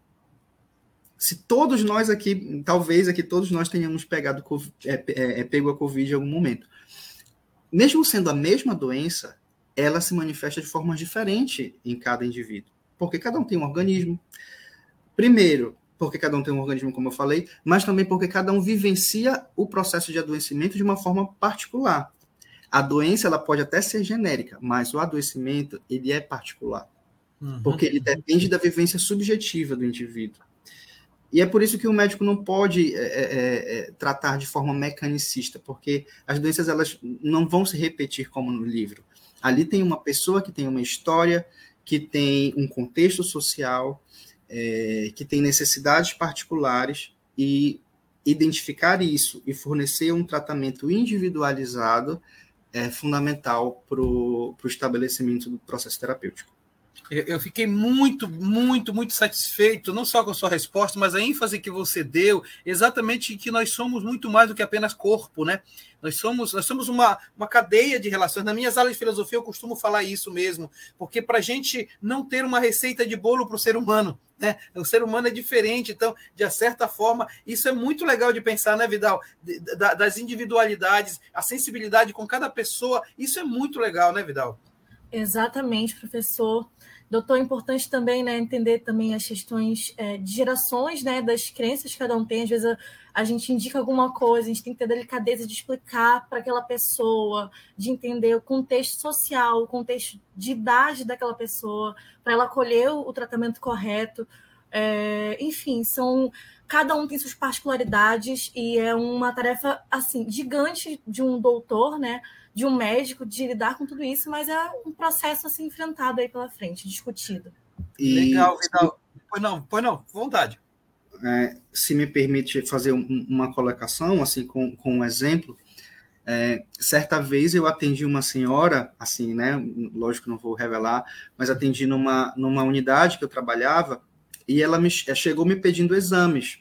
se todos nós aqui, talvez aqui todos nós tenhamos pegado, é, é, é, pego a Covid em algum momento. Mesmo sendo a mesma doença, ela se manifesta de forma diferente em cada indivíduo, porque cada um tem um organismo. Primeiro, porque cada um tem um organismo, como eu falei, mas também porque cada um vivencia o processo de adoecimento de uma forma particular. A doença ela pode até ser genérica, mas o adoecimento ele é particular, uhum. porque ele depende da vivência subjetiva do indivíduo. E é por isso que o médico não pode é, é, é, tratar de forma mecanicista, porque as doenças elas não vão se repetir como no livro. Ali tem uma pessoa que tem uma história, que tem um contexto social, é, que tem necessidades particulares e identificar isso e fornecer um tratamento individualizado é fundamental para o estabelecimento do processo terapêutico. Eu fiquei muito, muito, muito satisfeito, não só com a sua resposta, mas a ênfase que você deu, exatamente que nós somos muito mais do que apenas corpo, né? Nós somos, nós somos uma, uma cadeia de relações. Na minhas aulas de filosofia eu costumo falar isso mesmo, porque para a gente não ter uma receita de bolo para o ser humano, né? O ser humano é diferente, então, de certa forma, isso é muito legal de pensar, né, Vidal? Das individualidades, a sensibilidade com cada pessoa, isso é muito legal, né, Vidal? Exatamente, professor. Doutor, é importante também né, entender também as questões é, de gerações, né, das crenças que cada um tem. Às vezes a, a, gente indica alguma coisa, a gente tem que ter delicadeza de explicar para aquela pessoa, de entender o contexto social, o contexto de idade daquela pessoa, para ela colher o, o tratamento correto. É, enfim, são cada um tem suas particularidades e é uma tarefa assim gigante de um doutor, né? De um médico de lidar com tudo isso, mas é um processo assim enfrentado aí pela frente, discutido. E... Legal, Vidal. Pois não, pois não, vontade. É, se me permite fazer um, uma colocação, assim, com, com um exemplo, é, certa vez eu atendi uma senhora, assim, né, lógico não vou revelar, mas atendi numa, numa unidade que eu trabalhava, e ela me, chegou me pedindo exames,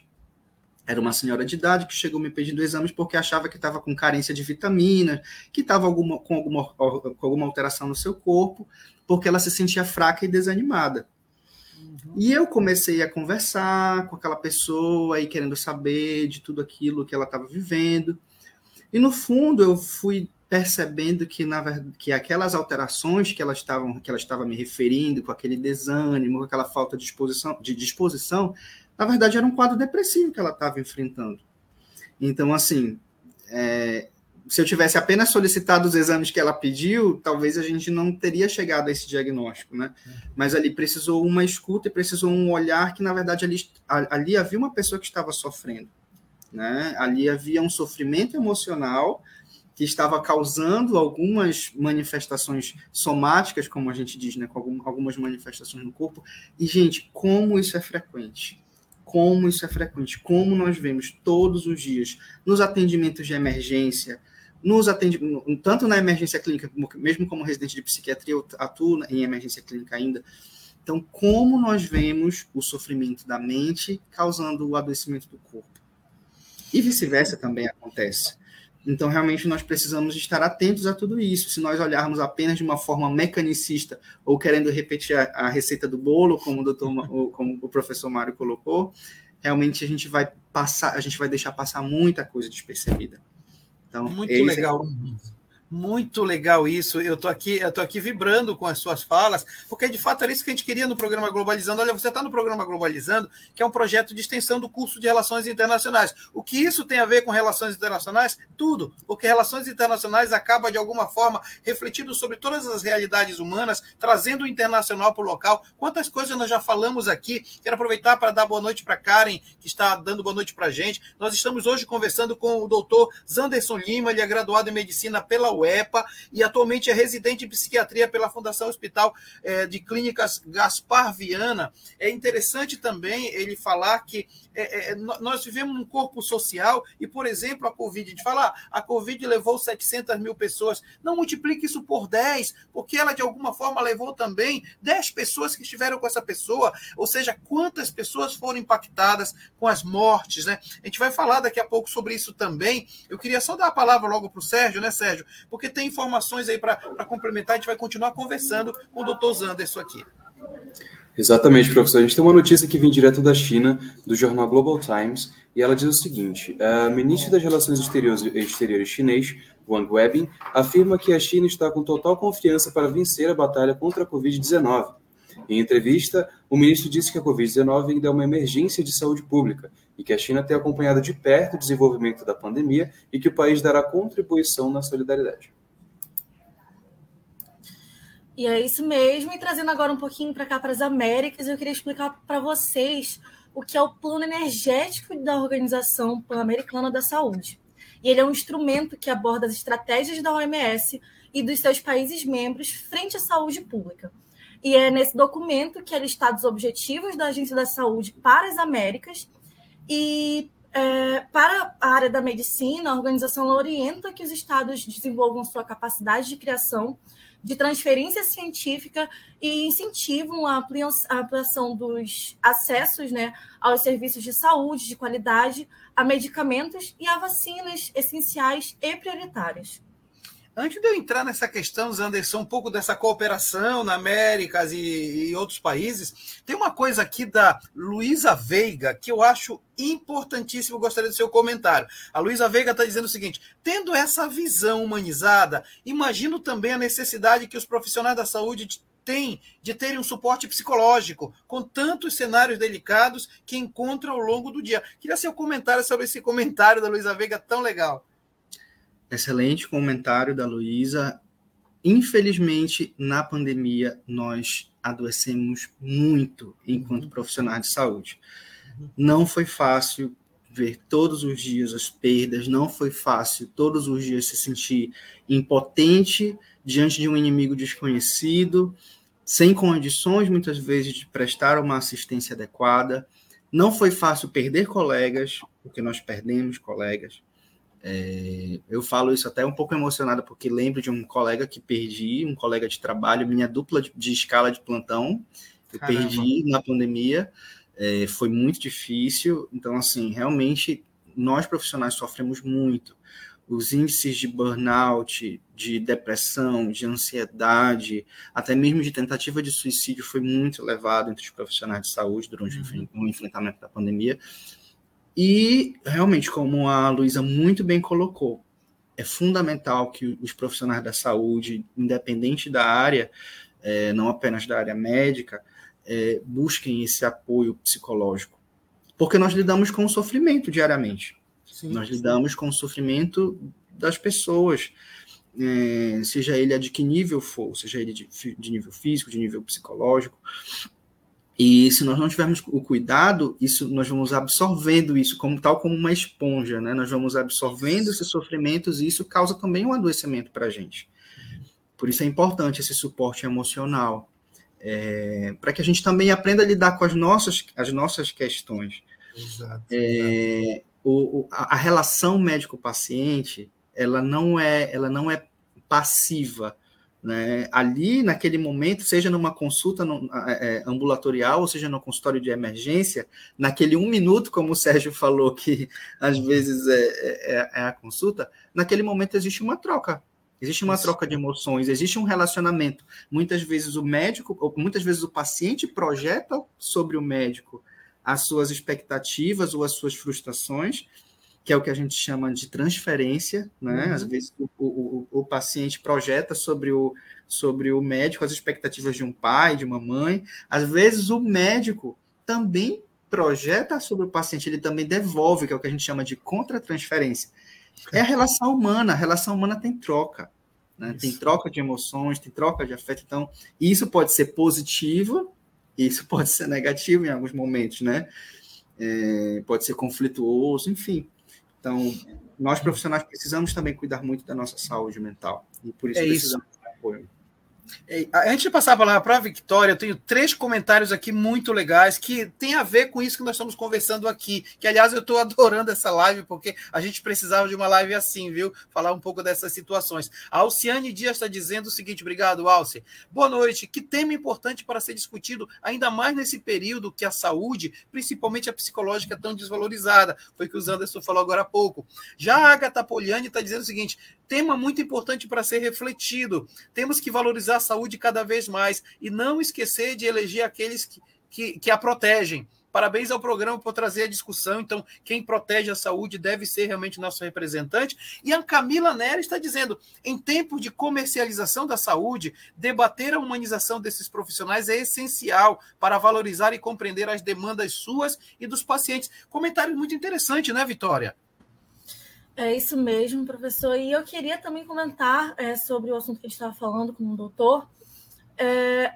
era uma senhora de idade que chegou me pedindo exames porque achava que estava com carência de vitamina, que estava alguma, com, alguma, com alguma alteração no seu corpo, porque ela se sentia fraca e desanimada. Uhum. E eu comecei a conversar com aquela pessoa e querendo saber de tudo aquilo que ela estava vivendo. E no fundo eu fui percebendo que na verdade que aquelas alterações que ela estavam que ela estava me referindo com aquele desânimo, com aquela falta de disposição, de disposição na verdade era um quadro depressivo que ela estava enfrentando. Então, assim, é, se eu tivesse apenas solicitado os exames que ela pediu, talvez a gente não teria chegado a esse diagnóstico, né? Mas ali precisou uma escuta e precisou um olhar que, na verdade, ali, ali havia uma pessoa que estava sofrendo, né? Ali havia um sofrimento emocional que estava causando algumas manifestações somáticas, como a gente diz, né? Com algumas manifestações no corpo. E, gente, como isso é frequente? Como isso é frequente, como nós vemos todos os dias nos atendimentos de emergência, nos atendimentos, tanto na emergência clínica, mesmo como residente de psiquiatria, eu atuo em emergência clínica ainda. Então, como nós vemos o sofrimento da mente causando o adoecimento do corpo. E vice-versa também acontece. Então, realmente, nós precisamos estar atentos a tudo isso. Se nós olharmos apenas de uma forma mecanicista ou querendo repetir a, a receita do bolo, como o, doutor, como o professor Mário colocou, realmente a gente vai passar, a gente vai deixar passar muita coisa despercebida. Então, Muito legal. É... Muito legal isso. Eu tô aqui, eu tô aqui vibrando com as suas falas, porque de fato era isso que a gente queria no programa Globalizando. Olha, você está no programa Globalizando, que é um projeto de extensão do curso de Relações Internacionais. O que isso tem a ver com relações internacionais? Tudo, porque relações internacionais acaba de alguma forma refletindo sobre todas as realidades humanas, trazendo o internacional para o local. Quantas coisas nós já falamos aqui? Quero aproveitar para dar boa noite para Karen, que está dando boa noite para a gente. Nós estamos hoje conversando com o doutor Zanderson Lima, ele é graduado em medicina pela UEPA e atualmente é residente em psiquiatria pela Fundação Hospital é, de Clínicas Gaspar Viana. É interessante também ele falar que é, é, nós vivemos um corpo social e, por exemplo, a Covid, de falar, ah, a Covid levou 700 mil pessoas. Não multiplique isso por 10, porque ela de alguma forma levou também 10 pessoas que estiveram com essa pessoa, ou seja, quantas pessoas foram impactadas com as mortes, né? A gente vai falar daqui a pouco sobre isso também. Eu queria só dar a palavra logo para o Sérgio, né, Sérgio? Porque tem informações aí para complementar, a gente vai continuar conversando com o doutor Zanderson aqui. Exatamente, professor. A gente tem uma notícia que vem direto da China, do jornal Global Times, e ela diz o seguinte: o ministro das Relações Exteriores, Exteriores chinês, Wang Webin, afirma que a China está com total confiança para vencer a batalha contra a Covid-19. Em entrevista, o ministro disse que a Covid-19 ainda é uma emergência de saúde pública e que a China tem acompanhado de perto o desenvolvimento da pandemia e que o país dará contribuição na solidariedade. E é isso mesmo. E trazendo agora um pouquinho para cá, para as Américas, eu queria explicar para vocês o que é o plano energético da Organização Pan-Americana da Saúde. E ele é um instrumento que aborda as estratégias da OMS e dos seus países membros frente à saúde pública. E é nesse documento que é listado os objetivos da Agência da Saúde para as Américas e é, para a área da medicina, a organização orienta que os estados desenvolvam sua capacidade de criação de transferência científica e incentivam a ampliação dos acessos né, aos serviços de saúde de qualidade, a medicamentos e a vacinas essenciais e prioritárias. Antes de eu entrar nessa questão, Zanderson, um pouco dessa cooperação na Américas e, e, outros países, tem uma coisa aqui da Luísa Veiga que eu acho importantíssimo, gostaria do seu comentário. A Luísa Veiga está dizendo o seguinte: tendo essa visão humanizada, imagino também a necessidade que os profissionais da saúde têm de terem um suporte psicológico, com tantos cenários delicados que encontram ao longo do dia. Queria seu comentário sobre esse comentário da Luísa Veiga tão legal. Excelente comentário da Luísa. Infelizmente, na pandemia, nós adoecemos muito enquanto uhum. profissionais de saúde. Não foi fácil ver todos os dias as perdas, não foi fácil todos os dias se sentir impotente diante de um inimigo desconhecido, sem condições muitas vezes de prestar uma assistência adequada. Não foi fácil perder colegas, porque nós perdemos colegas. É, eu falo isso até um pouco emocionado, porque lembro de um colega que perdi, um colega de trabalho, minha dupla de, de escala de plantão, eu Caramba. perdi na pandemia, é, foi muito difícil. Então, assim, realmente, nós profissionais sofremos muito. Os índices de burnout, de depressão, de ansiedade, até mesmo de tentativa de suicídio foi muito elevado entre os profissionais de saúde durante uhum. o enfrentamento da pandemia. E, realmente, como a Luísa muito bem colocou, é fundamental que os profissionais da saúde, independente da área, é, não apenas da área médica, é, busquem esse apoio psicológico. Porque nós lidamos com o sofrimento diariamente. Sim, nós lidamos com o sofrimento das pessoas, é, seja ele de que nível for, seja ele de, de nível físico, de nível psicológico. E se nós não tivermos o cuidado, isso nós vamos absorvendo isso como tal como uma esponja, né? Nós vamos absorvendo esses sofrimentos e isso causa também um adoecimento para a gente. Por isso é importante esse suporte emocional, é, para que a gente também aprenda a lidar com as nossas, as nossas questões. Exato. É, o, a, a relação médico-paciente, ela não é, ela não é passiva né? Ali, naquele momento, seja numa consulta no, é, ambulatorial, ou seja no consultório de emergência, naquele um minuto, como o Sérgio falou, que às vezes é, é, é a consulta, naquele momento existe uma troca. Existe uma Isso. troca de emoções, existe um relacionamento. Muitas vezes o médico, ou muitas vezes o paciente projeta sobre o médico as suas expectativas ou as suas frustrações, que é o que a gente chama de transferência, né? Uhum. Às vezes o, o, o, paciente projeta sobre o, sobre o médico as expectativas de um pai, de uma mãe. Às vezes o médico também projeta sobre o paciente, ele também devolve, que é o que a gente chama de contratransferência. É a relação humana, a relação humana tem troca. Né? Tem troca de emoções, tem troca de afeto. Então, isso pode ser positivo, isso pode ser negativo em alguns momentos, né? É, pode ser conflituoso, enfim. Então, nós profissionais precisamos também cuidar muito da nossa saúde mental. E por isso é precisamos isso. de apoio. Antes de passar a palavra para a Victoria, eu tenho três comentários aqui muito legais que tem a ver com isso que nós estamos conversando aqui. Que, aliás, eu estou adorando essa live, porque a gente precisava de uma live assim, viu? Falar um pouco dessas situações. A Alciane Dias está dizendo o seguinte: obrigado, Alce. Boa noite. Que tema importante para ser discutido, ainda mais nesse período que a saúde, principalmente a psicológica, é tão desvalorizada. Foi o que o Anderson falou agora há pouco. Já a Agatha Poliani está dizendo o seguinte: tema muito importante para ser refletido. Temos que valorizar a saúde cada vez mais e não esquecer de eleger aqueles que, que, que a protegem. Parabéns ao programa por trazer a discussão. Então, quem protege a saúde deve ser realmente nosso representante. E a Camila Nery está dizendo: em tempos de comercialização da saúde, debater a humanização desses profissionais é essencial para valorizar e compreender as demandas suas e dos pacientes. Comentário muito interessante, né, Vitória? É isso mesmo, professor. E eu queria também comentar é, sobre o assunto que a gente estava falando com o doutor. É,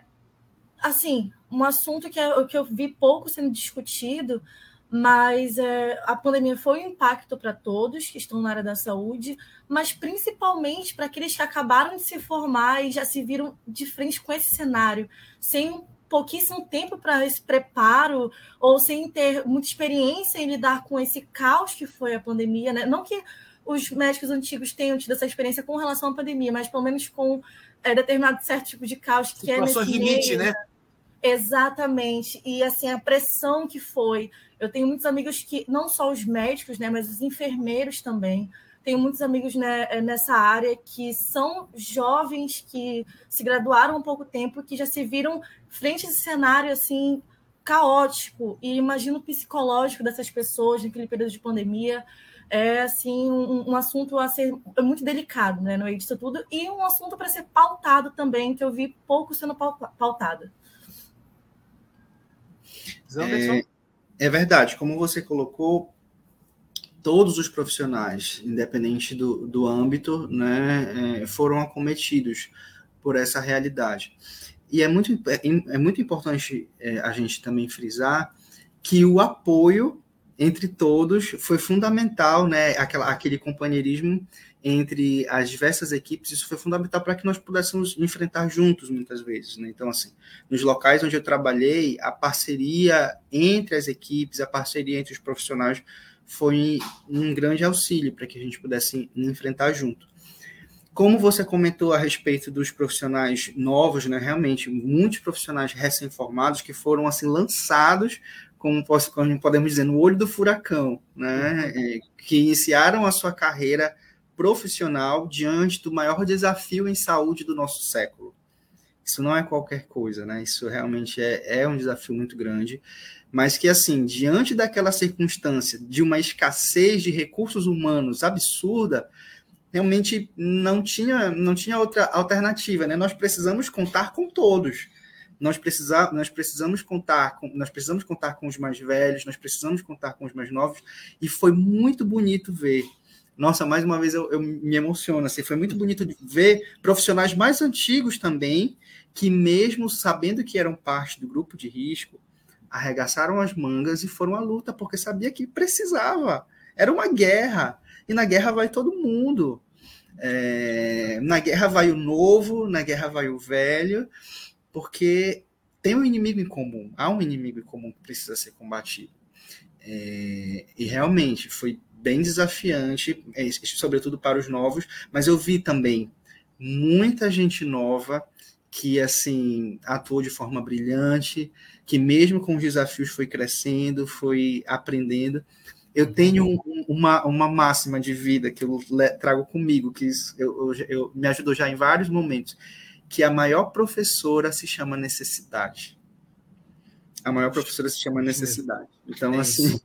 assim, um assunto que, é, que eu vi pouco sendo discutido, mas é, a pandemia foi um impacto para todos que estão na área da saúde, mas principalmente para aqueles que acabaram de se formar e já se viram de frente com esse cenário, sem pouquíssimo tempo para esse preparo ou sem ter muita experiência em lidar com esse caos que foi a pandemia, né? Não que os médicos antigos tenham tido essa experiência com relação à pandemia, mas pelo menos com é, determinado certo tipo de caos que é nesse limite, meio, né? Exatamente. E assim, a pressão que foi. Eu tenho muitos amigos que, não só os médicos, né, mas os enfermeiros também, tenho muitos amigos né, é, nessa área que são jovens que se graduaram há pouco tempo, que já se viram frente a esse cenário assim caótico. E imagino o psicológico dessas pessoas naquele período de pandemia. É assim um, um, assunto a ser muito delicado, né, no meio disso tudo. E um assunto para ser pautado também que eu vi pouco sendo pautado. É, é verdade, como você colocou, todos os profissionais, independente do, do âmbito, né, é, foram acometidos por essa realidade. E é muito, é, é muito importante é, a gente também frisar que o apoio entre todos foi fundamental, né, aquela, aquele companheirismo entre as diversas equipes, isso foi fundamental para que nós pudéssemos enfrentar juntos muitas vezes. Né? Então, assim, nos locais onde eu trabalhei, a parceria entre as equipes, a parceria entre os profissionais foi um grande auxílio para que a gente pudesse enfrentar junto. Como você comentou a respeito dos profissionais novos, né, realmente, muitos profissionais recém-formados que foram assim lançados, como, como podemos dizer, no olho do furacão, né, é, que iniciaram a sua carreira profissional diante do maior desafio em saúde do nosso século. Isso não é qualquer coisa, né? Isso realmente é, é um desafio muito grande mas que, assim, diante daquela circunstância de uma escassez de recursos humanos absurda, realmente não tinha, não tinha outra alternativa, né? Nós precisamos contar com todos. Nós, precisar, nós precisamos contar com, nós precisamos contar com os mais velhos, nós precisamos contar com os mais novos, e foi muito bonito ver. Nossa, mais uma vez eu, eu me emociono. Assim, foi muito bonito ver profissionais mais antigos também, que mesmo sabendo que eram parte do grupo de risco, arregaçaram as mangas e foram à luta, porque sabia que precisava. Era uma guerra. E na guerra vai todo mundo. É, na guerra vai o novo, na guerra vai o velho, porque tem um inimigo em comum. Há um inimigo em comum que precisa ser combatido. É, e realmente foi bem desafiante, é, sobretudo para os novos, mas eu vi também muita gente nova que assim atuou de forma brilhante, que mesmo com os desafios foi crescendo, foi aprendendo. Eu tenho um, uma, uma máxima de vida que eu trago comigo, que eu, eu, eu, me ajudou já em vários momentos, que a maior professora se chama necessidade. A maior professora se chama necessidade. Então, é assim,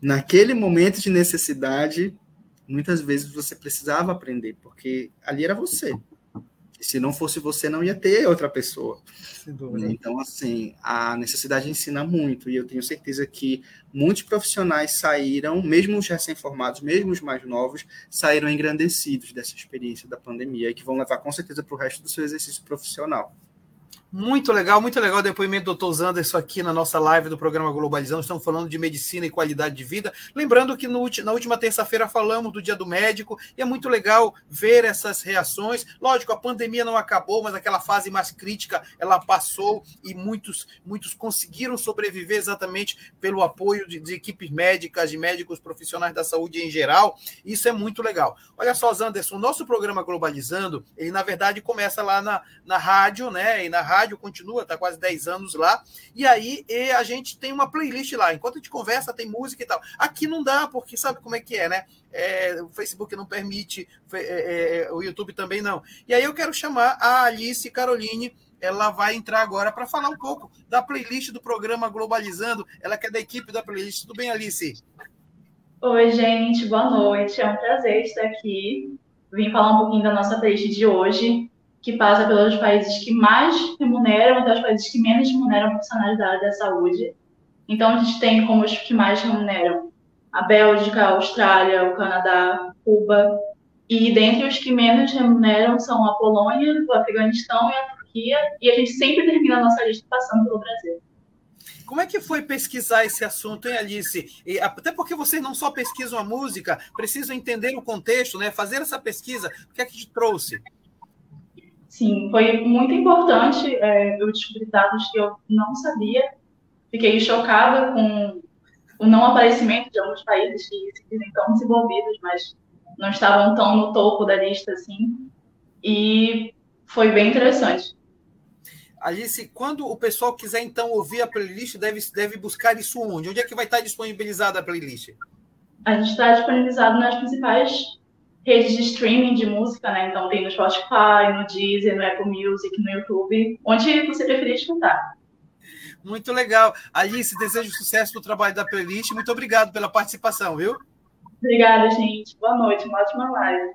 naquele momento de necessidade, muitas vezes você precisava aprender, porque ali era você se não fosse você, não ia ter outra pessoa. Então, assim, a necessidade ensina muito, e eu tenho certeza que muitos profissionais saíram, mesmo os recém-formados, mesmo os mais novos, saíram engrandecidos dessa experiência da pandemia e que vão levar com certeza para o resto do seu exercício profissional. Muito legal, muito legal o depoimento do doutor Zanderson aqui na nossa live do programa Globalizão. Estamos falando de medicina e qualidade de vida. Lembrando que no, na última terça-feira falamos do Dia do Médico e é muito legal ver essas reações. Lógico, a pandemia não acabou, mas aquela fase mais crítica ela passou e muitos, muitos conseguiram sobreviver exatamente pelo apoio de, de equipes médicas, de médicos profissionais da saúde em geral. Isso é muito legal. Olha só, Zanderson, o nosso programa Globalizando, ele na verdade começa lá na, na rádio, né? E na rádio rádio continua, está quase 10 anos lá. E aí e a gente tem uma playlist lá. Enquanto a gente conversa, tem música e tal. Aqui não dá, porque sabe como é que é, né? É, o Facebook não permite, é, é, o YouTube também não. E aí eu quero chamar a Alice Caroline ela vai entrar agora para falar um pouco da playlist do programa Globalizando. Ela que é da equipe da playlist. Tudo bem, Alice? Oi, gente, boa noite. É um prazer estar aqui. Vim falar um pouquinho da nossa playlist de hoje, que passa pelos países que mais remuneram até os países que menos remuneram profissionais da área da saúde. Então, a gente tem como os que mais remuneram a Bélgica, a Austrália, o Canadá, Cuba. E dentre os que menos remuneram são a Polônia, o Afeganistão e a Turquia. E a gente sempre termina a nossa lista passando pelo Brasil. Como é que foi pesquisar esse assunto, hein, Alice? E, até porque vocês não só pesquisam a música, precisam entender o contexto, né? Fazer essa pesquisa. O que é que te trouxe? Sim, foi muito importante. É, eu descobri dados que eu não sabia. Fiquei chocada com o não aparecimento de alguns países que se dizem tão desenvolvidos, mas não estavam tão no topo da lista assim. E foi bem interessante. Alice, quando o pessoal quiser então ouvir a playlist, deve, deve buscar isso onde? Onde é que vai estar disponibilizada a playlist? A gente está disponibilizado nas principais redes de streaming de música, né? Então tem no Spotify, no Deezer, no Apple Music, no YouTube, onde você preferir escutar. Muito legal. Alice, desejo sucesso no trabalho da playlist. Muito obrigado pela participação, viu? Obrigada, gente. Boa noite, uma ótima live.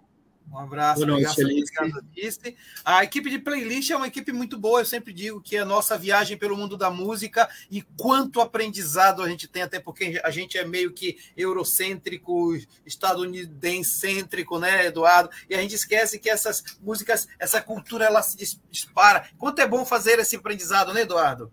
Um abraço, boa noite, obrigado, Alice. A equipe de playlist é uma equipe muito boa. Eu sempre digo que é a nossa viagem pelo mundo da música e quanto aprendizado a gente tem, até porque a gente é meio que eurocêntrico, estadunidense-cêntrico, né, Eduardo? E a gente esquece que essas músicas, essa cultura, ela se dispara. Quanto é bom fazer esse aprendizado, né, Eduardo?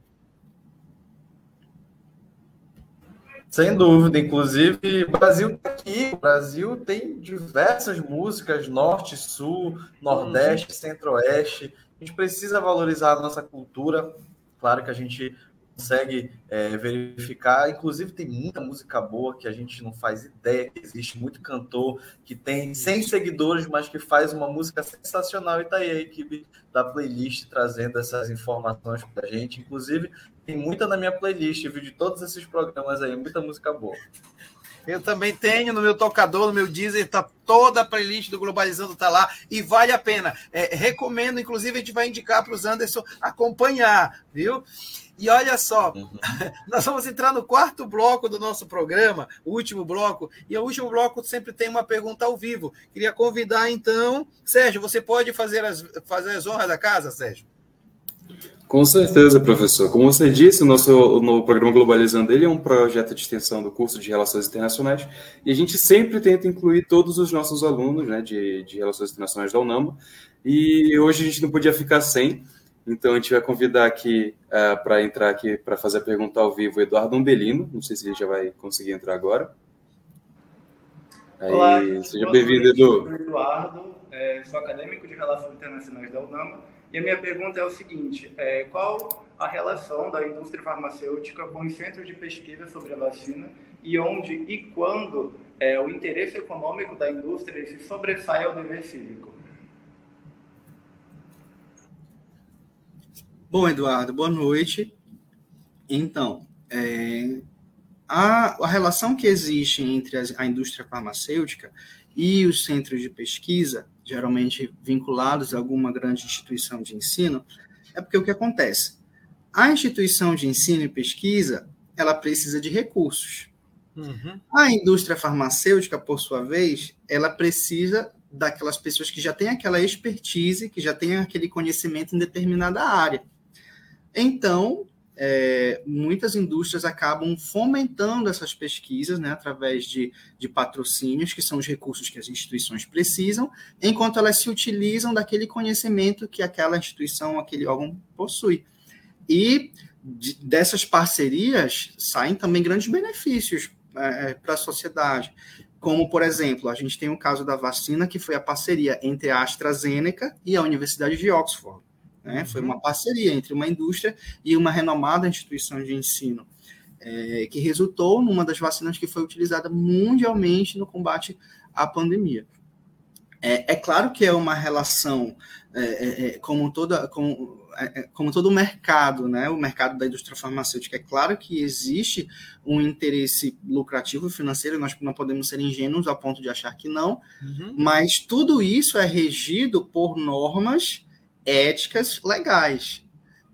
Sem dúvida, inclusive o Brasil está aqui. O Brasil tem diversas músicas, norte, sul, nordeste, uhum. centro-oeste. A gente precisa valorizar a nossa cultura. Claro que a gente consegue é, verificar. Inclusive, tem muita música boa que a gente não faz ideia que existe. Muito cantor que tem 100 seguidores, mas que faz uma música sensacional. E tá aí a equipe da playlist trazendo essas informações para a gente. Inclusive, tem muita na minha playlist, viu, de todos esses programas aí, muita música boa. Eu também tenho no meu tocador, no meu Deezer, tá toda a playlist do Globalizando tá lá e vale a pena. É, recomendo, inclusive a gente vai indicar para os Anderson acompanhar, viu? E olha só, uhum. nós vamos entrar no quarto bloco do nosso programa, o último bloco, e o último bloco sempre tem uma pergunta ao vivo. Queria convidar então, Sérgio, você pode fazer as, fazer as honras da casa, Sérgio? Com certeza, professor. Como você disse, o nosso no programa Globalizando ele é um projeto de extensão do curso de Relações Internacionais e a gente sempre tenta incluir todos os nossos alunos né, de, de Relações Internacionais da UNAMA e hoje a gente não podia ficar sem. Então, a gente vai convidar aqui uh, é, para entrar aqui para fazer a pergunta ao vivo o Eduardo Umbelino. Não sei se ele já vai conseguir entrar agora. Aí, Olá, seja bem-vindo, Edu. Eduardo, é, sou acadêmico de Relações Internacionais da UNAMA. E a minha pergunta é o seguinte: é, qual a relação da indústria farmacêutica com os centros de pesquisa sobre a vacina e onde e quando é, o interesse econômico da indústria se sobressai ao dever cívico? Bom, Eduardo, boa noite. Então, é, a, a, relação que existe entre as, a indústria farmacêutica e os centros de pesquisa, geralmente vinculados a alguma grande instituição de ensino, é porque o que acontece? A instituição de ensino e pesquisa, ela precisa de recursos. Uhum. A indústria farmacêutica, por sua vez, ela precisa daquelas pessoas que já têm aquela expertise, que já têm aquele conhecimento em determinada área. Então, é, muitas indústrias acabam fomentando essas pesquisas né, através de, de patrocínios, que são os recursos que as instituições precisam, enquanto elas se utilizam daquele conhecimento que aquela instituição, aquele órgão possui. E de, dessas parcerias saem também grandes benefícios é, para a sociedade. Como, por exemplo, a gente tem o caso da vacina, que foi a parceria entre a AstraZeneca e a Universidade de Oxford. Né? Foi uma parceria entre uma indústria e uma renomada instituição de ensino, é, que resultou numa das vacinas que foi utilizada mundialmente no combate à pandemia. É, é claro que é uma relação, é, é, é como, toda, como, é, como todo o mercado, né? o mercado da indústria farmacêutica. É claro que existe um interesse lucrativo financeiro, nós não podemos ser ingênuos a ponto de achar que não, uhum. mas tudo isso é regido por normas éticas legais.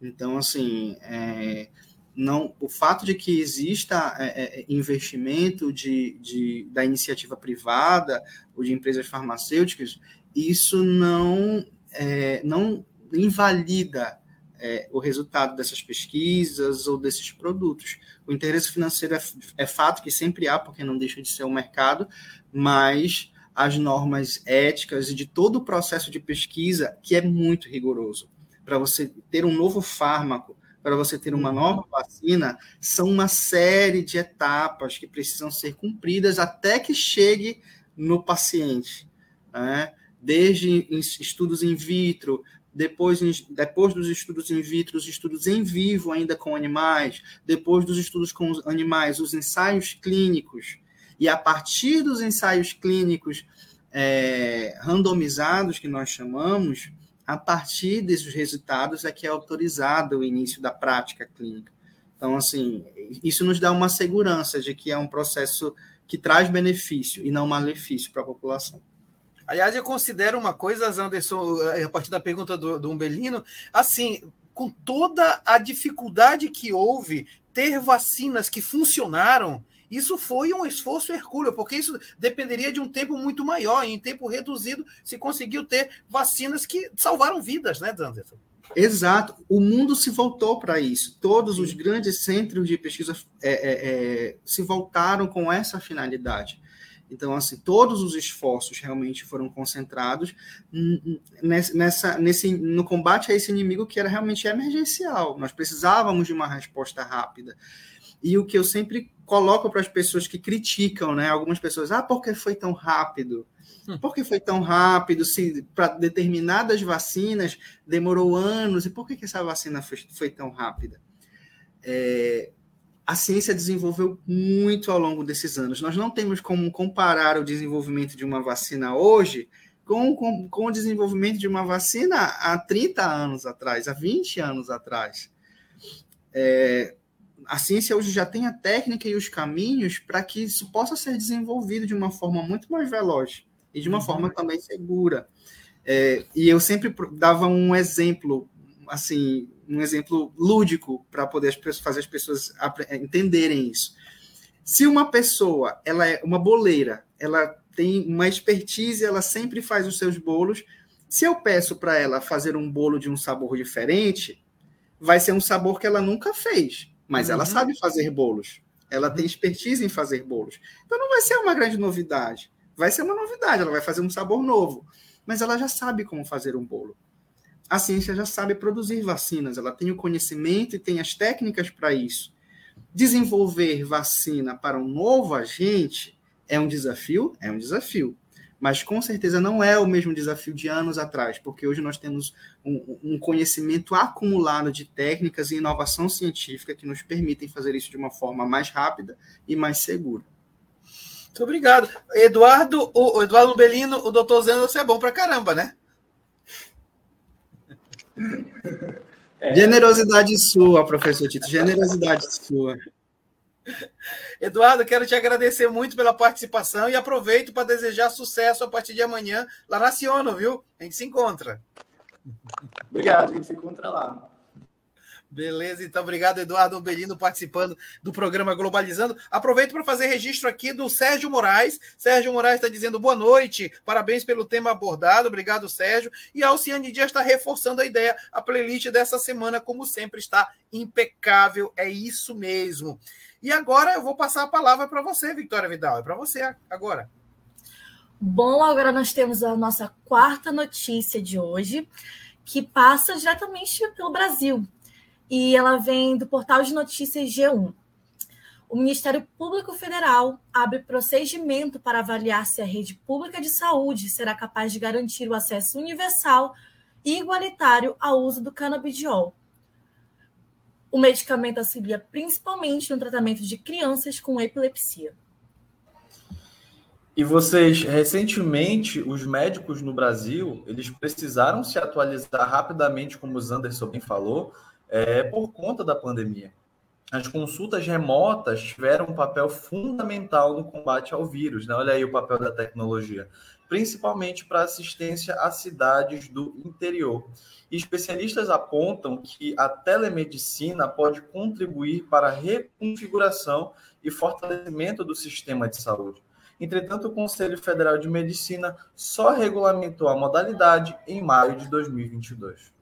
Então, assim, é, não, o fato de que exista é, é, investimento de, de, da iniciativa privada ou de empresas farmacêuticas, isso não, é, não invalida é, o resultado dessas pesquisas ou desses produtos. O interesse financeiro é, é, fato que sempre há, porque não deixa de ser um mercado, mas as normas éticas e de todo o processo de pesquisa, que é muito rigoroso. Para você ter um novo fármaco, para você ter uma nova vacina, são uma série de etapas que precisam ser cumpridas até que chegue no paciente. Né? Desde estudos in vitro, depois, depois dos estudos in vitro, os estudos em vivo ainda com animais, depois dos estudos com os animais, os ensaios clínicos, e a partir dos ensaios clínicos é, randomizados, que nós chamamos, a partir desses resultados é que é autorizado o início da prática clínica. Então, assim, isso nos dá uma segurança de que é um processo que traz benefício e não malefício para a população. Aliás, eu considero uma coisa, Anderson, a partir da pergunta do, do Umbelino, assim, com toda a dificuldade que houve, ter vacinas que funcionaram, isso foi um esforço hercúleo, porque isso dependeria de um tempo muito maior, e em tempo reduzido se conseguiu ter vacinas que salvaram vidas, né, Anderson? Exato. O mundo se voltou para isso. Todos os grandes centros de pesquisa é, é, é, se voltaram com essa finalidade. Então, assim, todos os esforços realmente foram concentrados nessa, nesse, no combate a esse inimigo que era realmente emergencial. Nós precisávamos de uma resposta rápida. E o que eu sempre coloco para as pessoas que criticam, né? Algumas pessoas, ah, por que foi tão rápido? Hum. Por que foi tão rápido? Se para determinadas vacinas demorou anos, e por que, que essa vacina foi, foi tão rápida? É, a ciência desenvolveu muito ao longo desses anos. Nós não temos como comparar o desenvolvimento de uma vacina hoje com, com, com, o desenvolvimento de uma vacina há 30 anos atrás, há 20 anos atrás. É, a ciência hoje já tem a técnica e os caminhos para que isso possa ser desenvolvido de uma forma muito mais veloz e de uma uhum. forma também segura. É, e eu sempre dava um exemplo, assim, um exemplo lúdico para poder fazer as pessoas entenderem isso. Se uma pessoa, ela é uma boleira, ela tem uma expertise, ela sempre faz os seus bolos. Se eu peço para ela fazer um bolo de um sabor diferente, vai ser um sabor que ela nunca fez, mas uhum. ela sabe fazer bolos. Ela tem expertise em fazer bolos. Então não vai ser uma grande novidade. Vai ser uma novidade, ela vai fazer um sabor novo, mas ela já sabe como fazer um bolo a ciência já sabe produzir vacinas, ela tem o conhecimento e tem as técnicas para isso. Desenvolver vacina para um novo agente é um desafio? É um desafio. Mas com certeza não é o mesmo desafio de anos atrás, porque hoje nós temos um, um conhecimento acumulado de técnicas e inovação científica que nos permitem fazer isso de uma forma mais rápida e mais segura. Muito obrigado. Eduardo, o Eduardo Belino, o doutor Zeno, você é bom para caramba, né? É. Generosidade sua, professor Tito, generosidade sua. Eduardo, quero te agradecer muito pela participação e aproveito para desejar sucesso a partir de amanhã lá na Ciono, viu? A gente se encontra. Obrigado, a gente se encontra lá. Beleza, então obrigado, Eduardo Belino, participando do programa Globalizando. Aproveito para fazer registro aqui do Sérgio Moraes. Sérgio Moraes está dizendo boa noite, parabéns pelo tema abordado, obrigado, Sérgio. E a Alciane Dias está reforçando a ideia, a playlist dessa semana, como sempre, está impecável, é isso mesmo. E agora eu vou passar a palavra para você, Victoria Vidal, é para você agora. Bom, agora nós temos a nossa quarta notícia de hoje, que passa diretamente pelo Brasil e ela vem do portal de notícias G1. O Ministério Público Federal abre procedimento para avaliar se a rede pública de saúde será capaz de garantir o acesso universal e igualitário ao uso do canabidiol. O medicamento auxilia principalmente no tratamento de crianças com epilepsia. E vocês, recentemente, os médicos no Brasil, eles precisaram se atualizar rapidamente, como o Zanderson bem falou, é, por conta da pandemia. As consultas remotas tiveram um papel fundamental no combate ao vírus. Né? Olha aí o papel da tecnologia. Principalmente para assistência a cidades do interior. Especialistas apontam que a telemedicina pode contribuir para a reconfiguração e fortalecimento do sistema de saúde. Entretanto, o Conselho Federal de Medicina só regulamentou a modalidade em maio de 2022.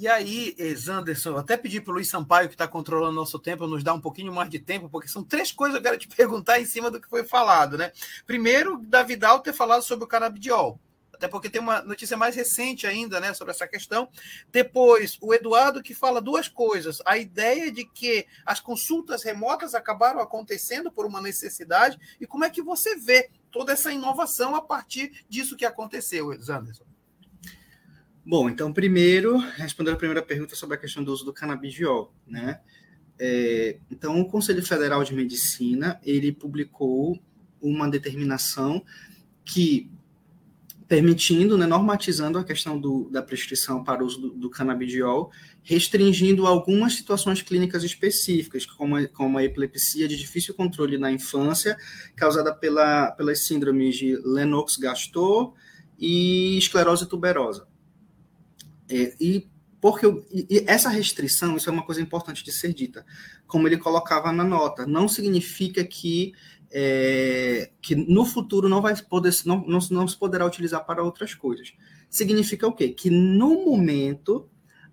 E aí, Zanderson, até pedir para o Luiz Sampaio, que está controlando nosso tempo, nos dar um pouquinho mais de tempo, porque são três coisas que eu quero te perguntar em cima do que foi falado, né? Primeiro, da Vidal ter falado sobre o canabidiol, até porque tem uma notícia mais recente ainda, né, sobre essa questão. Depois, o Eduardo que fala duas coisas: a ideia de que as consultas remotas acabaram acontecendo por uma necessidade, e como é que você vê toda essa inovação a partir disso que aconteceu, Zanderson? Bom, então, primeiro, respondendo a primeira pergunta sobre a questão do uso do canabidiol, né? É, então, o Conselho Federal de Medicina, ele publicou uma determinação que, permitindo, né, normatizando a questão do, da prescrição para o uso do, do canabidiol, restringindo algumas situações clínicas específicas, como, a, como a epilepsia de difícil controle na infância, causada pela, pelas síndromes de Lennox-Gastaut e esclerose tuberosa. É, e porque eu, e essa restrição, isso é uma coisa importante de ser dita, como ele colocava na nota, não significa que é, que no futuro não vai poder não, não, não se poderá utilizar para outras coisas. Significa o quê? Que no momento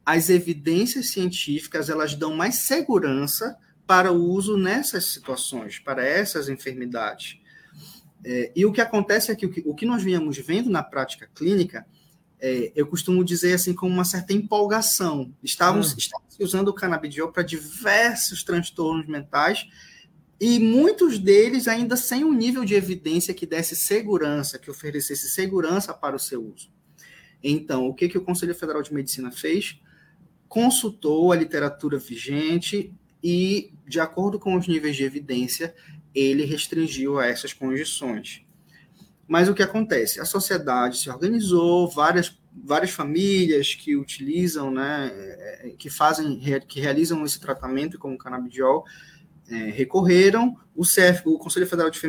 as evidências científicas elas dão mais segurança para o uso nessas situações, para essas enfermidades. É, e o que acontece é que o, que o que nós viemos vendo na prática clínica é, eu costumo dizer assim com uma certa empolgação. Estávamos, hum. estávamos usando o canabidiol para diversos transtornos mentais e muitos deles ainda sem um nível de evidência que desse segurança, que oferecesse segurança para o seu uso. Então, o que, que o Conselho Federal de Medicina fez? Consultou a literatura vigente e, de acordo com os níveis de evidência, ele restringiu a essas condições. Mas o que acontece? A sociedade se organizou, várias, várias famílias que utilizam, né, é, que fazem, que realizam esse tratamento com o canabidiol, é, recorreram. O CF, o Conselho Federal de,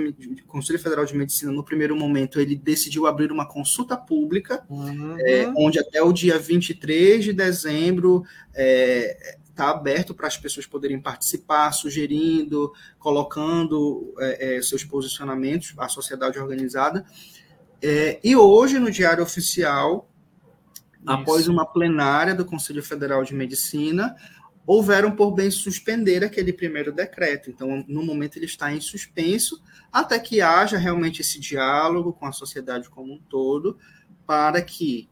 Conselho Federal de Medicina, no primeiro momento, ele decidiu abrir uma consulta pública, uhum. é, onde até o dia 23 de dezembro é, está aberto para as pessoas poderem participar, sugerindo, colocando é, é, seus posicionamentos, a sociedade organizada. É, e hoje, no Diário Oficial, Isso. após uma plenária do Conselho Federal de Medicina, houveram por bem suspender aquele primeiro decreto. Então, no momento, ele está em suspenso, até que haja realmente esse diálogo com a sociedade como um todo, para que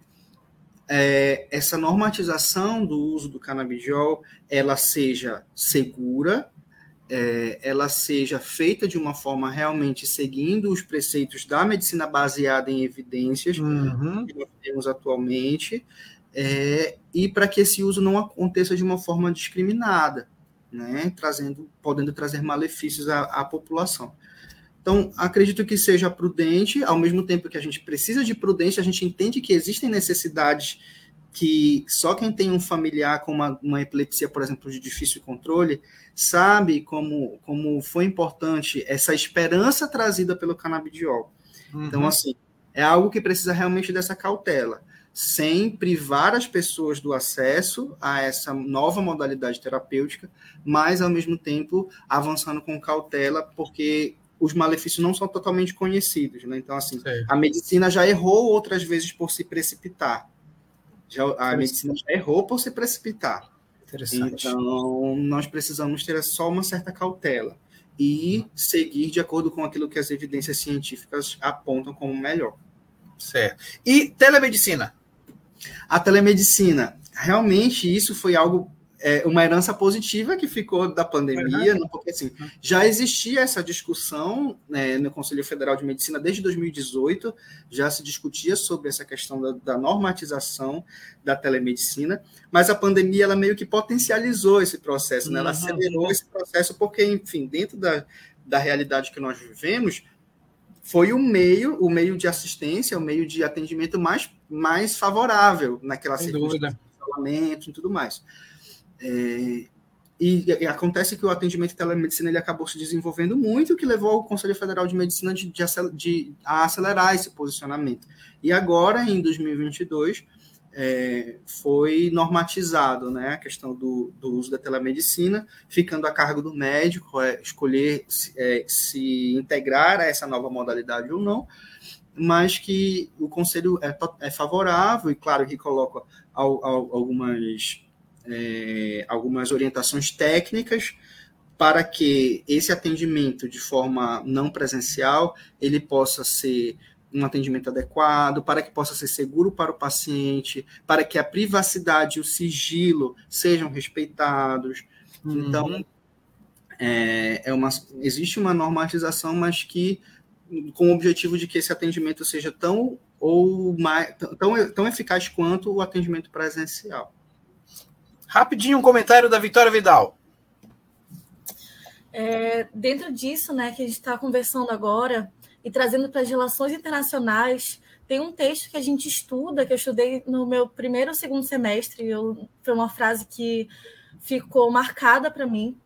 é, essa normatização do uso do canabidiol ela seja segura, é, ela seja feita de uma forma realmente seguindo os preceitos da medicina baseada em evidências uhum. que nós temos atualmente, é, e para que esse uso não aconteça de uma forma discriminada, né, trazendo, podendo trazer malefícios à, à população. Então, acredito que seja prudente, ao mesmo tempo que a gente precisa de prudência, a gente entende que existem necessidades que só quem tem um familiar com uma, uma epilepsia, por exemplo, de difícil controle, sabe como, como foi importante essa esperança trazida pelo canabidiol. Uhum. Então, assim, é algo que precisa realmente dessa cautela, sem privar as pessoas do acesso a essa nova modalidade terapêutica, mas, ao mesmo tempo, avançando com cautela, porque os malefícios não são totalmente conhecidos. Né? Então, assim, a medicina já errou outras vezes por se precipitar. Já, a medicina já errou por se precipitar. Então, nós precisamos ter só uma certa cautela e uhum. seguir de acordo com aquilo que as evidências científicas apontam como melhor. Certo. E telemedicina? A telemedicina, realmente isso foi algo é, uma herança positiva que ficou da pandemia, uhum. porque assim, já existia essa discussão né, no Conselho Federal de Medicina desde 2018, já se discutia sobre essa questão da, da, normatização da telemedicina, mas a pandemia ela meio que potencializou esse processo, né? ela uhum. acelerou esse processo, porque, enfim, dentro da, da realidade que nós vivemos, foi o meio, o meio de assistência, o meio de atendimento mais, mais favorável naquela circunstância, isolamento e tudo mais. É, e, e, acontece que o atendimento de telemedicina ele acabou se desenvolvendo muito, o que levou o Conselho Federal de Medicina de, de, de a acelerar esse posicionamento. E agora, em 2022, é, foi normatizado né, a questão do, do, uso da telemedicina, ficando a cargo do médico é, escolher se, é, se, integrar a essa nova modalidade ou não, mas que o conselho é, é favorável e, claro, que coloca ao, ao, algumas, é, algumas orientações técnicas para que esse atendimento de forma não presencial ele possa ser um atendimento adequado, para que possa ser seguro para o paciente, para que a privacidade e o sigilo sejam respeitados. Uhum. Então, é, é uma, existe uma normatização, mas que com o objetivo de que esse atendimento seja tão ou mais, tão, tão eficaz quanto o atendimento presencial. Rapidinho um comentário da Vitória Vidal. É, dentro disso, né, que a gente está conversando agora, e trazendo para as relações internacionais. Tem um texto que a gente estuda, que eu estudei no meu primeiro ou segundo semestre, eu, foi uma frase que ficou marcada para mim.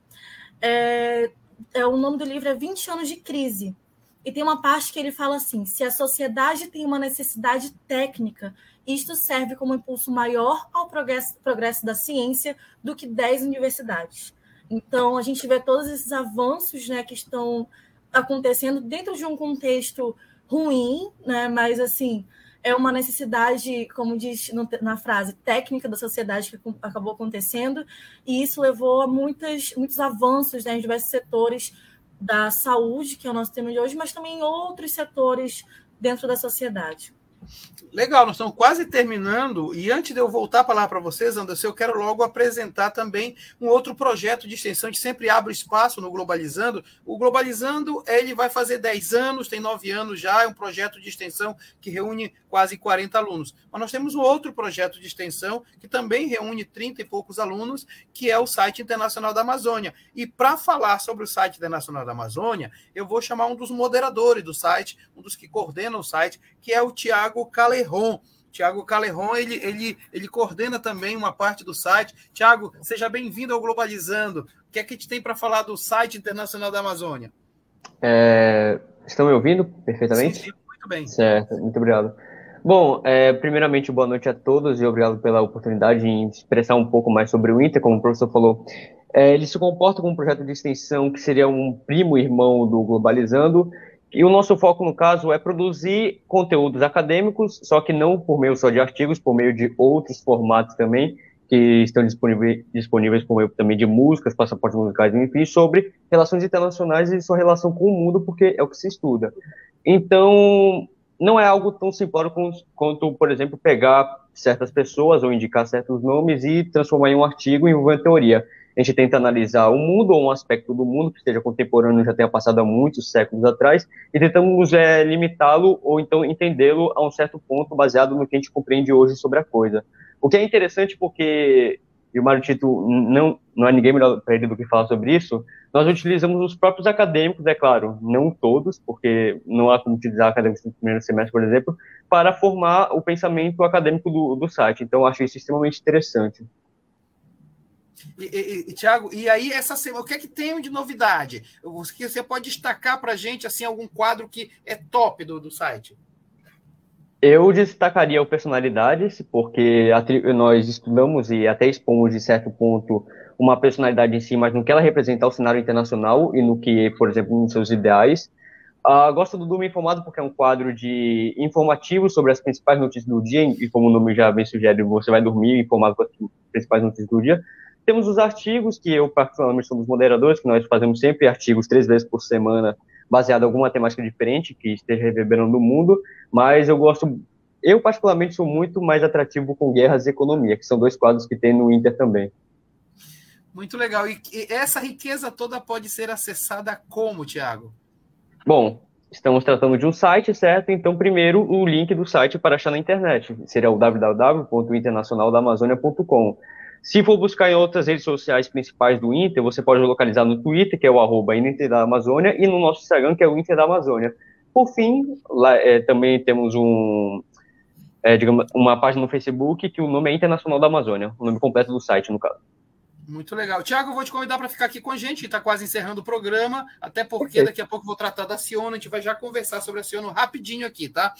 É, é, o nome do livro é 20 anos de crise. E tem uma parte que ele fala assim: se a sociedade tem uma necessidade técnica, isto serve como impulso maior ao progresso, progresso da ciência do que 10 universidades. Então, a gente vê todos esses avanços né, que estão acontecendo dentro de um contexto ruim, né? Mas assim é uma necessidade, como diz na frase, técnica da sociedade que acabou acontecendo, e isso levou a muitas, muitos avanços né, em diversos setores da saúde, que é o nosso tema de hoje, mas também em outros setores dentro da sociedade. Legal, nós estamos quase terminando. E antes de eu voltar a palavra para vocês, Anderson, eu quero logo apresentar também um outro projeto de extensão que sempre abre espaço no Globalizando. O Globalizando ele vai fazer 10 anos, tem 9 anos já, é um projeto de extensão que reúne quase 40 alunos. Mas nós temos um outro projeto de extensão que também reúne 30 e poucos alunos, que é o site Internacional da Amazônia. E para falar sobre o site Internacional da Amazônia, eu vou chamar um dos moderadores do site, um dos que coordenam o site, que é o Tiago Calerron. Tiago Calerron, ele, ele, ele coordena também uma parte do site. Tiago, seja bem-vindo ao Globalizando. O que é que a gente tem para falar do site Internacional da Amazônia? É, estão me ouvindo perfeitamente? Sim, sim, muito bem. Certo, muito obrigado. Bom, é, primeiramente, boa noite a todos e obrigado pela oportunidade de expressar um pouco mais sobre o Inter, como o professor falou. É, ele se comporta como um projeto de extensão que seria um primo irmão do Globalizando, e o nosso foco, no caso, é produzir conteúdos acadêmicos, só que não por meio só de artigos, por meio de outros formatos também, que estão disponíveis, disponíveis por meio também de músicas, passaportes musicais, enfim, sobre relações internacionais e sua relação com o mundo, porque é o que se estuda. Então, não é algo tão simplório quanto, por exemplo, pegar certas pessoas ou indicar certos nomes e transformar em um artigo em uma teoria. A gente tenta analisar o mundo ou um aspecto do mundo que esteja contemporâneo, já tenha passado há muitos séculos atrás, e tentamos é, limitá-lo ou então entendê-lo a um certo ponto baseado no que a gente compreende hoje sobre a coisa. O que é interessante porque e o Mário Tito não, não é ninguém melhor para ele do que falar sobre isso, nós utilizamos os próprios acadêmicos, é claro, não todos, porque não há como utilizar acadêmicos no primeiro semestre, por exemplo, para formar o pensamento acadêmico do, do site. Então, acho isso extremamente interessante. E, e, e Tiago, e aí essa semana, o que é que tem de novidade? Você pode destacar para a gente assim algum quadro que é top do, do site? Eu destacaria o personalidades, porque nós estudamos e até expomos de certo ponto uma personalidade em si, mas no que ela representa ao cenário internacional e no que, por exemplo, nos seus ideais. Uh, gosto do Dormir Informado porque é um quadro de informativo sobre as principais notícias do dia, e como o nome já bem sugere, você vai dormir informado com as principais notícias do dia. Temos os artigos, que eu particularmente somos moderadores, que nós fazemos sempre artigos três vezes por semana baseado em alguma temática diferente que esteja reverberando no mundo, mas eu gosto, eu particularmente sou muito mais atrativo com guerras e economia, que são dois quadros que tem no Inter também. Muito legal. E essa riqueza toda pode ser acessada como, Tiago? Bom, estamos tratando de um site, certo? Então, primeiro, o link do site para achar na internet. Seria o www.internacionaldamazônia.com. Se for buscar em outras redes sociais principais do Inter, você pode localizar no Twitter, que é o arroba Inter da Amazônia, e no nosso Instagram, que é o Inter da Amazônia. Por fim, lá, é, também temos um, é, digamos, uma página no Facebook que o nome é Internacional da Amazônia, o nome completo do site, no caso. Muito legal. Tiago, eu vou te convidar para ficar aqui com a gente, está quase encerrando o programa, até porque daqui a pouco vou tratar da Ciona, a gente vai já conversar sobre a Ciona rapidinho aqui, tá?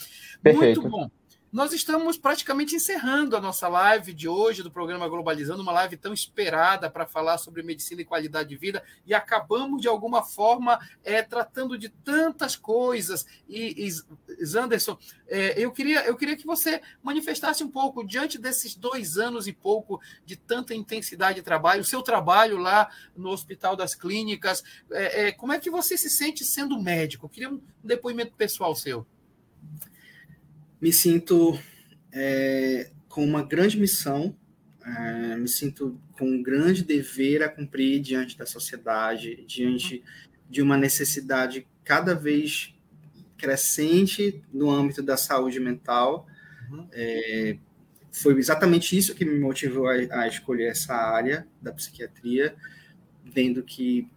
Perfeito. Muito bom. Nós estamos praticamente encerrando a nossa live de hoje do programa Globalizando, uma live tão esperada para falar sobre medicina e qualidade de vida, e acabamos, de alguma forma, é, tratando de tantas coisas. E, e Zanderson, é, eu, queria, eu queria que você manifestasse um pouco, diante desses dois anos e pouco de tanta intensidade de trabalho, o seu trabalho lá no Hospital das Clínicas, é, é como é que você se sente sendo médico? Eu queria um depoimento pessoal seu me sinto é, com uma grande missão, é, me sinto com um grande dever a cumprir diante da sociedade, diante de uma necessidade cada vez crescente no âmbito da saúde mental. Uhum. É, foi exatamente isso que me motivou a, a, escolher essa área da psiquiatria, vendo que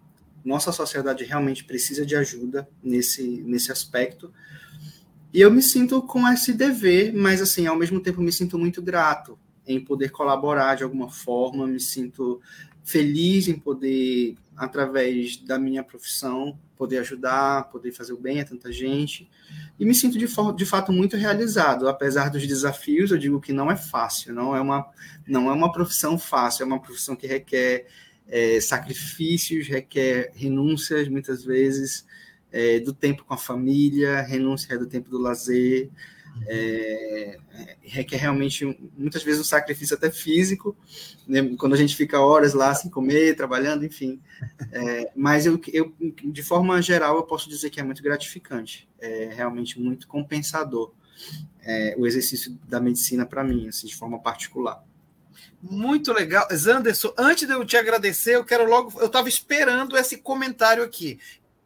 nossa sociedade realmente precisa de ajuda nesse, nesse aspecto. E eu me sinto com esse dever, mas assim, ao mesmo tempo me sinto muito grato em poder colaborar de alguma forma, me sinto feliz em poder, através da minha profissão, poder ajudar, poder fazer o bem a tanta gente. E me sinto de, de fato muito realizado, apesar dos desafios, eu digo que não é fácil, não é uma, não é uma profissão fácil, é uma profissão que requer é, sacrifícios, requer renúncias muitas vezes, é, do tempo com a família, renúncia do tempo do lazer, é, requer realmente muitas vezes um sacrifício até físico, né? quando a gente fica horas lá sem comer, trabalhando, enfim. É, mas eu, eu, de forma geral, eu posso dizer que é muito gratificante, é realmente muito compensador é, o exercício da medicina para mim, assim, de forma particular. Muito legal. Zanderson, antes de eu te agradecer, eu quero logo. Eu estava esperando esse comentário aqui.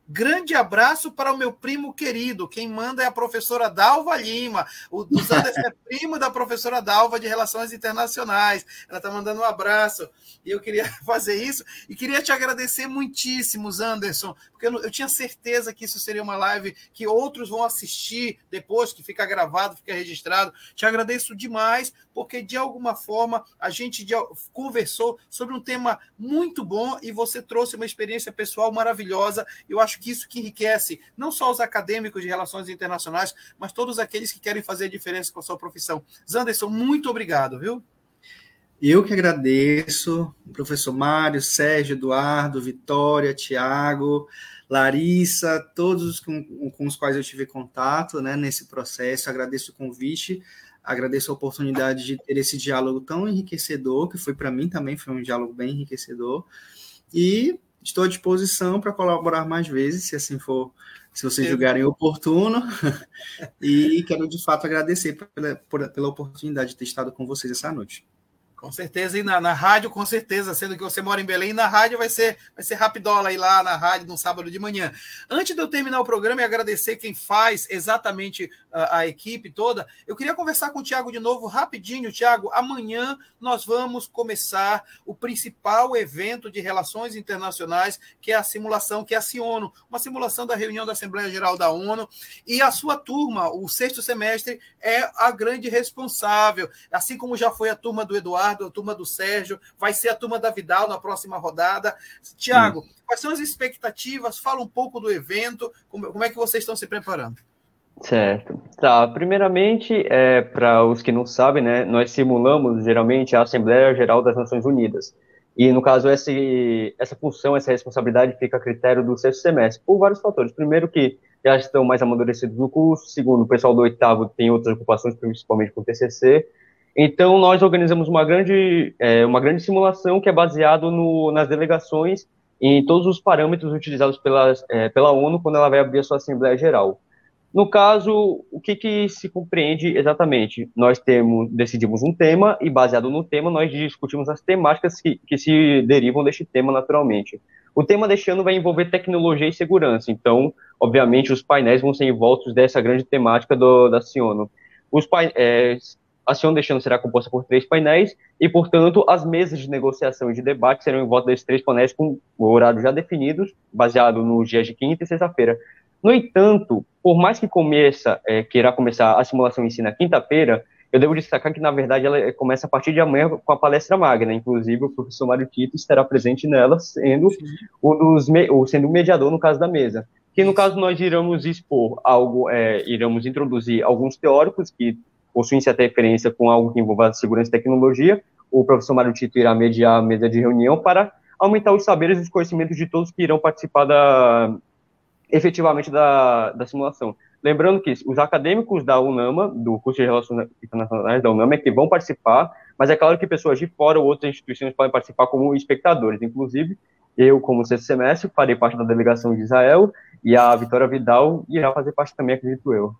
Grande abraço para o meu primo querido. Quem manda é a professora Dalva Lima. O, Zanderson é primo da professora Dalva de Relações Internacionais. Ela está mandando um abraço. E eu queria fazer isso. E queria te agradecer muitíssimo, Anderson, porque eu, eu, tinha certeza que isso seria uma live que outros vão assistir depois, que fica gravado, fica registrado. Te agradeço demais, porque de alguma forma a gente conversou sobre um tema muito bom e você trouxe uma experiência pessoal maravilhosa. Eu acho que isso que enriquece não só os acadêmicos de relações internacionais, mas todos aqueles que querem fazer diferença com a sua profissão. Zanderson, muito obrigado, viu? Eu que agradeço, professor Mário, Sérgio, Eduardo, Vitória, Tiago, Larissa, todos com, com os quais eu tive contato né, nesse processo. Agradeço o convite, agradeço a oportunidade de ter esse diálogo tão enriquecedor, que foi para mim também, foi um diálogo bem enriquecedor. E estou à disposição para colaborar mais vezes, se assim for, se vocês julgarem oportuno. e quero de fato agradecer pela, pela oportunidade de ter estado com vocês essa noite. Com certeza, e na, na, rádio, com certeza, sendo que você mora em Belém, na rádio vai ser, vai ser rapidola aí lá na rádio no sábado de manhã. Antes de eu terminar o programa e agradecer quem faz exatamente a, a equipe toda, eu queria conversar com o Tiago de novo rapidinho. Tiago, amanhã nós vamos começar o principal evento de relações internacionais, que é a simulação, que é a CIONO, uma simulação da reunião da Assembleia Geral da ONU, e a sua turma, o sexto semestre, é a grande responsável, assim como já foi a turma do Eduardo Eduardo, a turma do Sérgio, vai ser a turma da Vidal na próxima rodada. Tiago, hum. quais são as expectativas? Fala um pouco do evento, como, como é que vocês estão se preparando? Certo. Tá, primeiramente, é, para os que não sabem, né, nós simulamos geralmente a Assembleia Geral das Nações Unidas. E, no caso, esse, essa função, essa responsabilidade fica a critério do sexto semestre, por vários fatores. Primeiro, que já estão mais amadurecidos no curso. Segundo, o pessoal do oitavo tem outras ocupações, principalmente com o TCC. Então, nós organizamos uma grande, é, uma grande simulação que é baseado no, nas delegações em todos os parâmetros utilizados pela, é, pela ONU quando ela vai abrir a sua Assembleia Geral. No caso, o que, que se compreende exatamente? Nós temos, decidimos um tema e, baseado no tema, nós discutimos as temáticas que, que se derivam deste tema naturalmente. O tema deste ano vai envolver tecnologia e segurança, então, obviamente, os painéis vão ser envoltos dessa grande temática do, da Ciono. Os painéis, a Sion Destino será composta por três painéis e, portanto, as mesas de negociação e de debate serão em volta desses três painéis com horários já definidos, baseado nos dias de quinta e sexta-feira. No entanto, por mais que começa, é, queira começar a simulação em si na quinta-feira, Eu devo destacar que, na verdade, ela começa a partir de amanhã com a palestra magna. Inclusive, o professor Mário Tito estará presente nela, sendo ou sendo o mediador no caso da mesa. Que no caso nós iremos expor algo, é, iremos introduzir alguns teóricos que possuem certa referência com algo que envolva segurança e tecnologia. O professor Mário Tito irá mediar a mesa de reunião para aumentar os saberes e os conhecimentos de todos que irão participar da, efetivamente da, da simulação. Lembrando que os acadêmicos da UNAMA, do curso de Relações Internacionais da UNAMA, é que vão participar, mas é claro que pessoas de fora ou outras instituições podem participar como espectadores. Inclusive, eu, como sexto semestre, farei parte da delegação de Israel e a Vitória Vidal irá fazer parte também, acredito eu.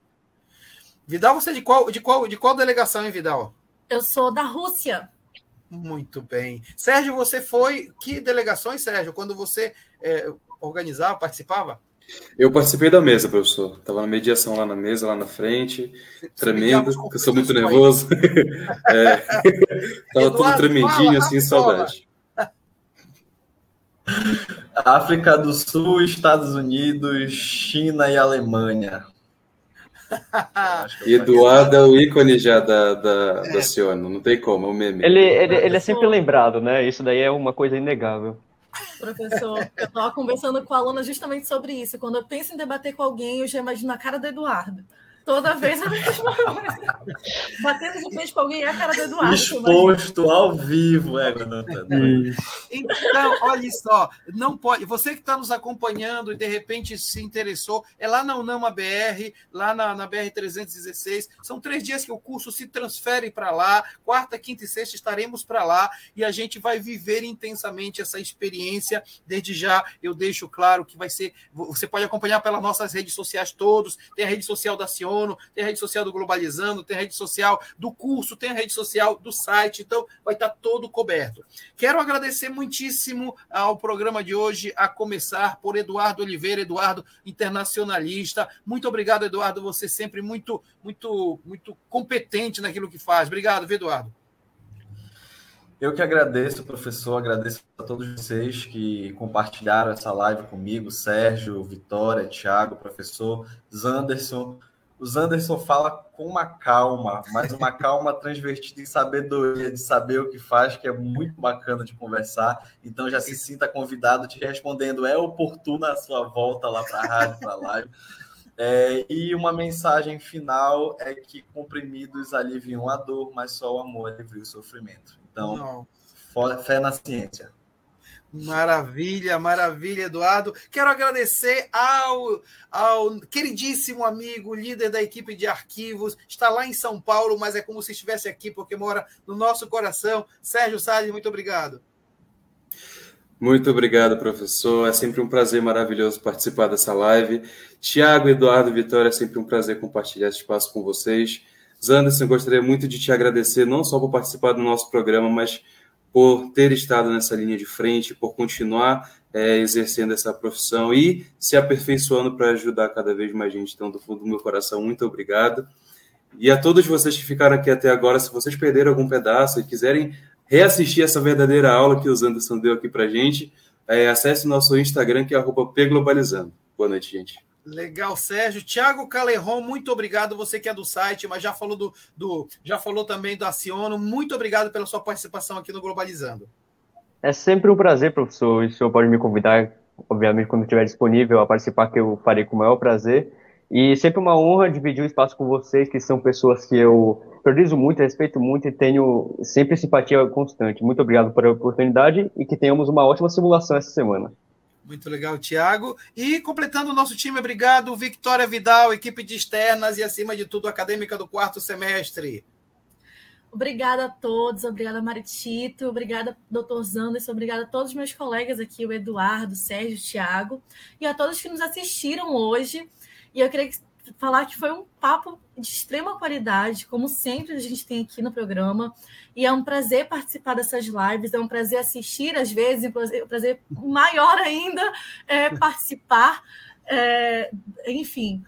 Vidal, você é de qual, de qual, de qual delegação, hein, Vidal? Eu sou da Rússia. Muito bem. Sérgio, você foi. Que delegações, Sérgio, quando você é, organizava, participava? Eu participei da mesa, professor. Estava na mediação lá na mesa, lá na frente, tremendo, porque eu sou muito nervoso. é, tava tudo tremendinho, assim, saudade. África do Sul, Estados Unidos, China e Alemanha. Eduardo é o ícone já da, da, é. da Ciano, não tem como, é o meme. Ele, ele, ele é sempre lembrado, né? Isso daí é uma coisa inegável. Professor, eu estava conversando com a aluna justamente sobre isso. Quando eu penso em debater com alguém, eu já imagino a cara do Eduardo. Toda vez a mesma coisa. Batendo de frente com alguém é a cara do Eduardo. Exposto ao vivo, é, Então, olha só, não pode. Você que está nos acompanhando e de repente se interessou, é lá na Unama BR, lá na, na BR 316. São três dias que o curso se transfere para lá. Quarta, quinta e sexta estaremos para lá e a gente vai viver intensamente essa experiência. Desde já, eu deixo claro que vai ser. Você pode acompanhar pelas nossas redes sociais todos. Tem a rede social da Cion tem a rede social do Globalizando, tem a rede social do curso, tem a rede social do site, então vai estar todo coberto. Quero agradecer muitíssimo ao programa de hoje, a começar por Eduardo Oliveira, Eduardo internacionalista. Muito obrigado, Eduardo, você sempre muito, muito, muito competente naquilo que faz. Obrigado, Eduardo. Eu que agradeço, professor, agradeço a todos vocês que compartilharam essa live comigo, Sérgio, Vitória, Thiago, professor Zanderson, o Zanderson fala com uma calma, mas uma calma transvertida em sabedoria, de saber o que faz, que é muito bacana de conversar. Então já se sinta convidado te respondendo, é oportuna a sua volta lá para a rádio, para a live. É, e uma mensagem final é que comprimidos aliviam a dor, mas só o amor alivia o sofrimento. Então, fé na ciência. Maravilha, maravilha, Eduardo. Quero agradecer ao, ao queridíssimo amigo, líder da equipe de arquivos, está lá em São Paulo, mas é como se estivesse aqui, porque mora no nosso coração. Sérgio Salles, muito obrigado. Muito obrigado, professor. É sempre um prazer maravilhoso participar dessa live. Tiago, Eduardo, Vitória, é sempre um prazer compartilhar esse espaço com vocês. Zanderson, gostaria muito de te agradecer, não só por participar do nosso programa, mas por ter estado nessa linha de frente, por continuar é, exercendo essa profissão e se aperfeiçoando para ajudar cada vez mais gente. Então, do fundo do meu coração, muito obrigado. E a todos vocês que ficaram aqui até agora, se vocês perderam algum pedaço e quiserem reassistir essa verdadeira aula que o Anderson deu aqui para gente, é, acesse nosso Instagram, que é pglobalizando. Boa noite, gente. Legal, Sérgio. Tiago Caleron, muito obrigado. Você que é do site, mas já falou do, do já falou também do Aciono. Muito obrigado pela sua participação aqui no Globalizando. É sempre um prazer, professor. E o senhor pode me convidar, obviamente, quando estiver disponível a participar, que eu farei com o maior prazer. E sempre uma honra dividir o espaço com vocês, que são pessoas que eu priorizo muito, respeito muito e tenho sempre simpatia constante. Muito obrigado pela oportunidade e que tenhamos uma ótima simulação essa semana. Muito legal, Tiago. E completando o nosso time, obrigado, Victoria Vidal, equipe de externas e, acima de tudo, acadêmica do quarto semestre. Obrigada a todos, obrigada Maritito, obrigada doutor Zanderson, obrigada a todos os meus colegas aqui, o Eduardo, o Sérgio, o Tiago, e a todos que nos assistiram hoje. E eu queria falar que foi um papo de extrema qualidade, como sempre a gente tem aqui no programa. E é um prazer participar dessas lives, é um prazer assistir às vezes, é um prazer maior ainda é, participar. É, enfim.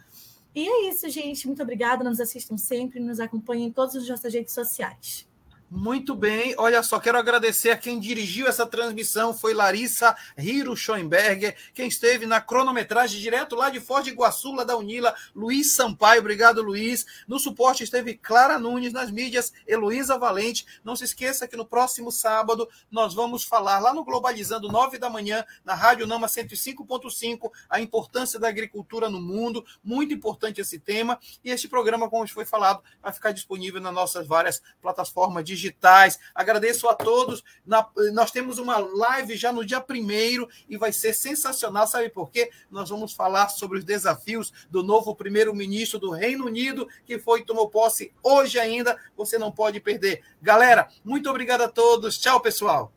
E é isso, gente. Muito obrigada. Nos assistam sempre, nos acompanhem em todas as nossas redes sociais. Muito bem, olha só, quero agradecer a quem dirigiu essa transmissão, foi Larissa Hiro Schoenberger, quem esteve na cronometragem direto lá de Foz de Iguaçu, lá da Unila, Luiz Sampaio, obrigado Luiz. No suporte esteve Clara Nunes, nas mídias, Heloísa Valente. Não se esqueça que no próximo sábado nós vamos falar lá no Globalizando, nove da manhã, na Rádio Nama 105.5, a importância da agricultura no mundo, muito importante esse tema, e este programa, como foi falado, vai ficar disponível nas nossas várias plataformas de digitais. Agradeço a todos. Na, nós temos uma live já no dia primeiro e vai ser sensacional. Sabe por quê? Nós vamos falar sobre os desafios do novo primeiro-ministro do Reino Unido, que foi tomou posse hoje ainda. Você não pode perder. Galera, muito obrigado a todos. Tchau, pessoal.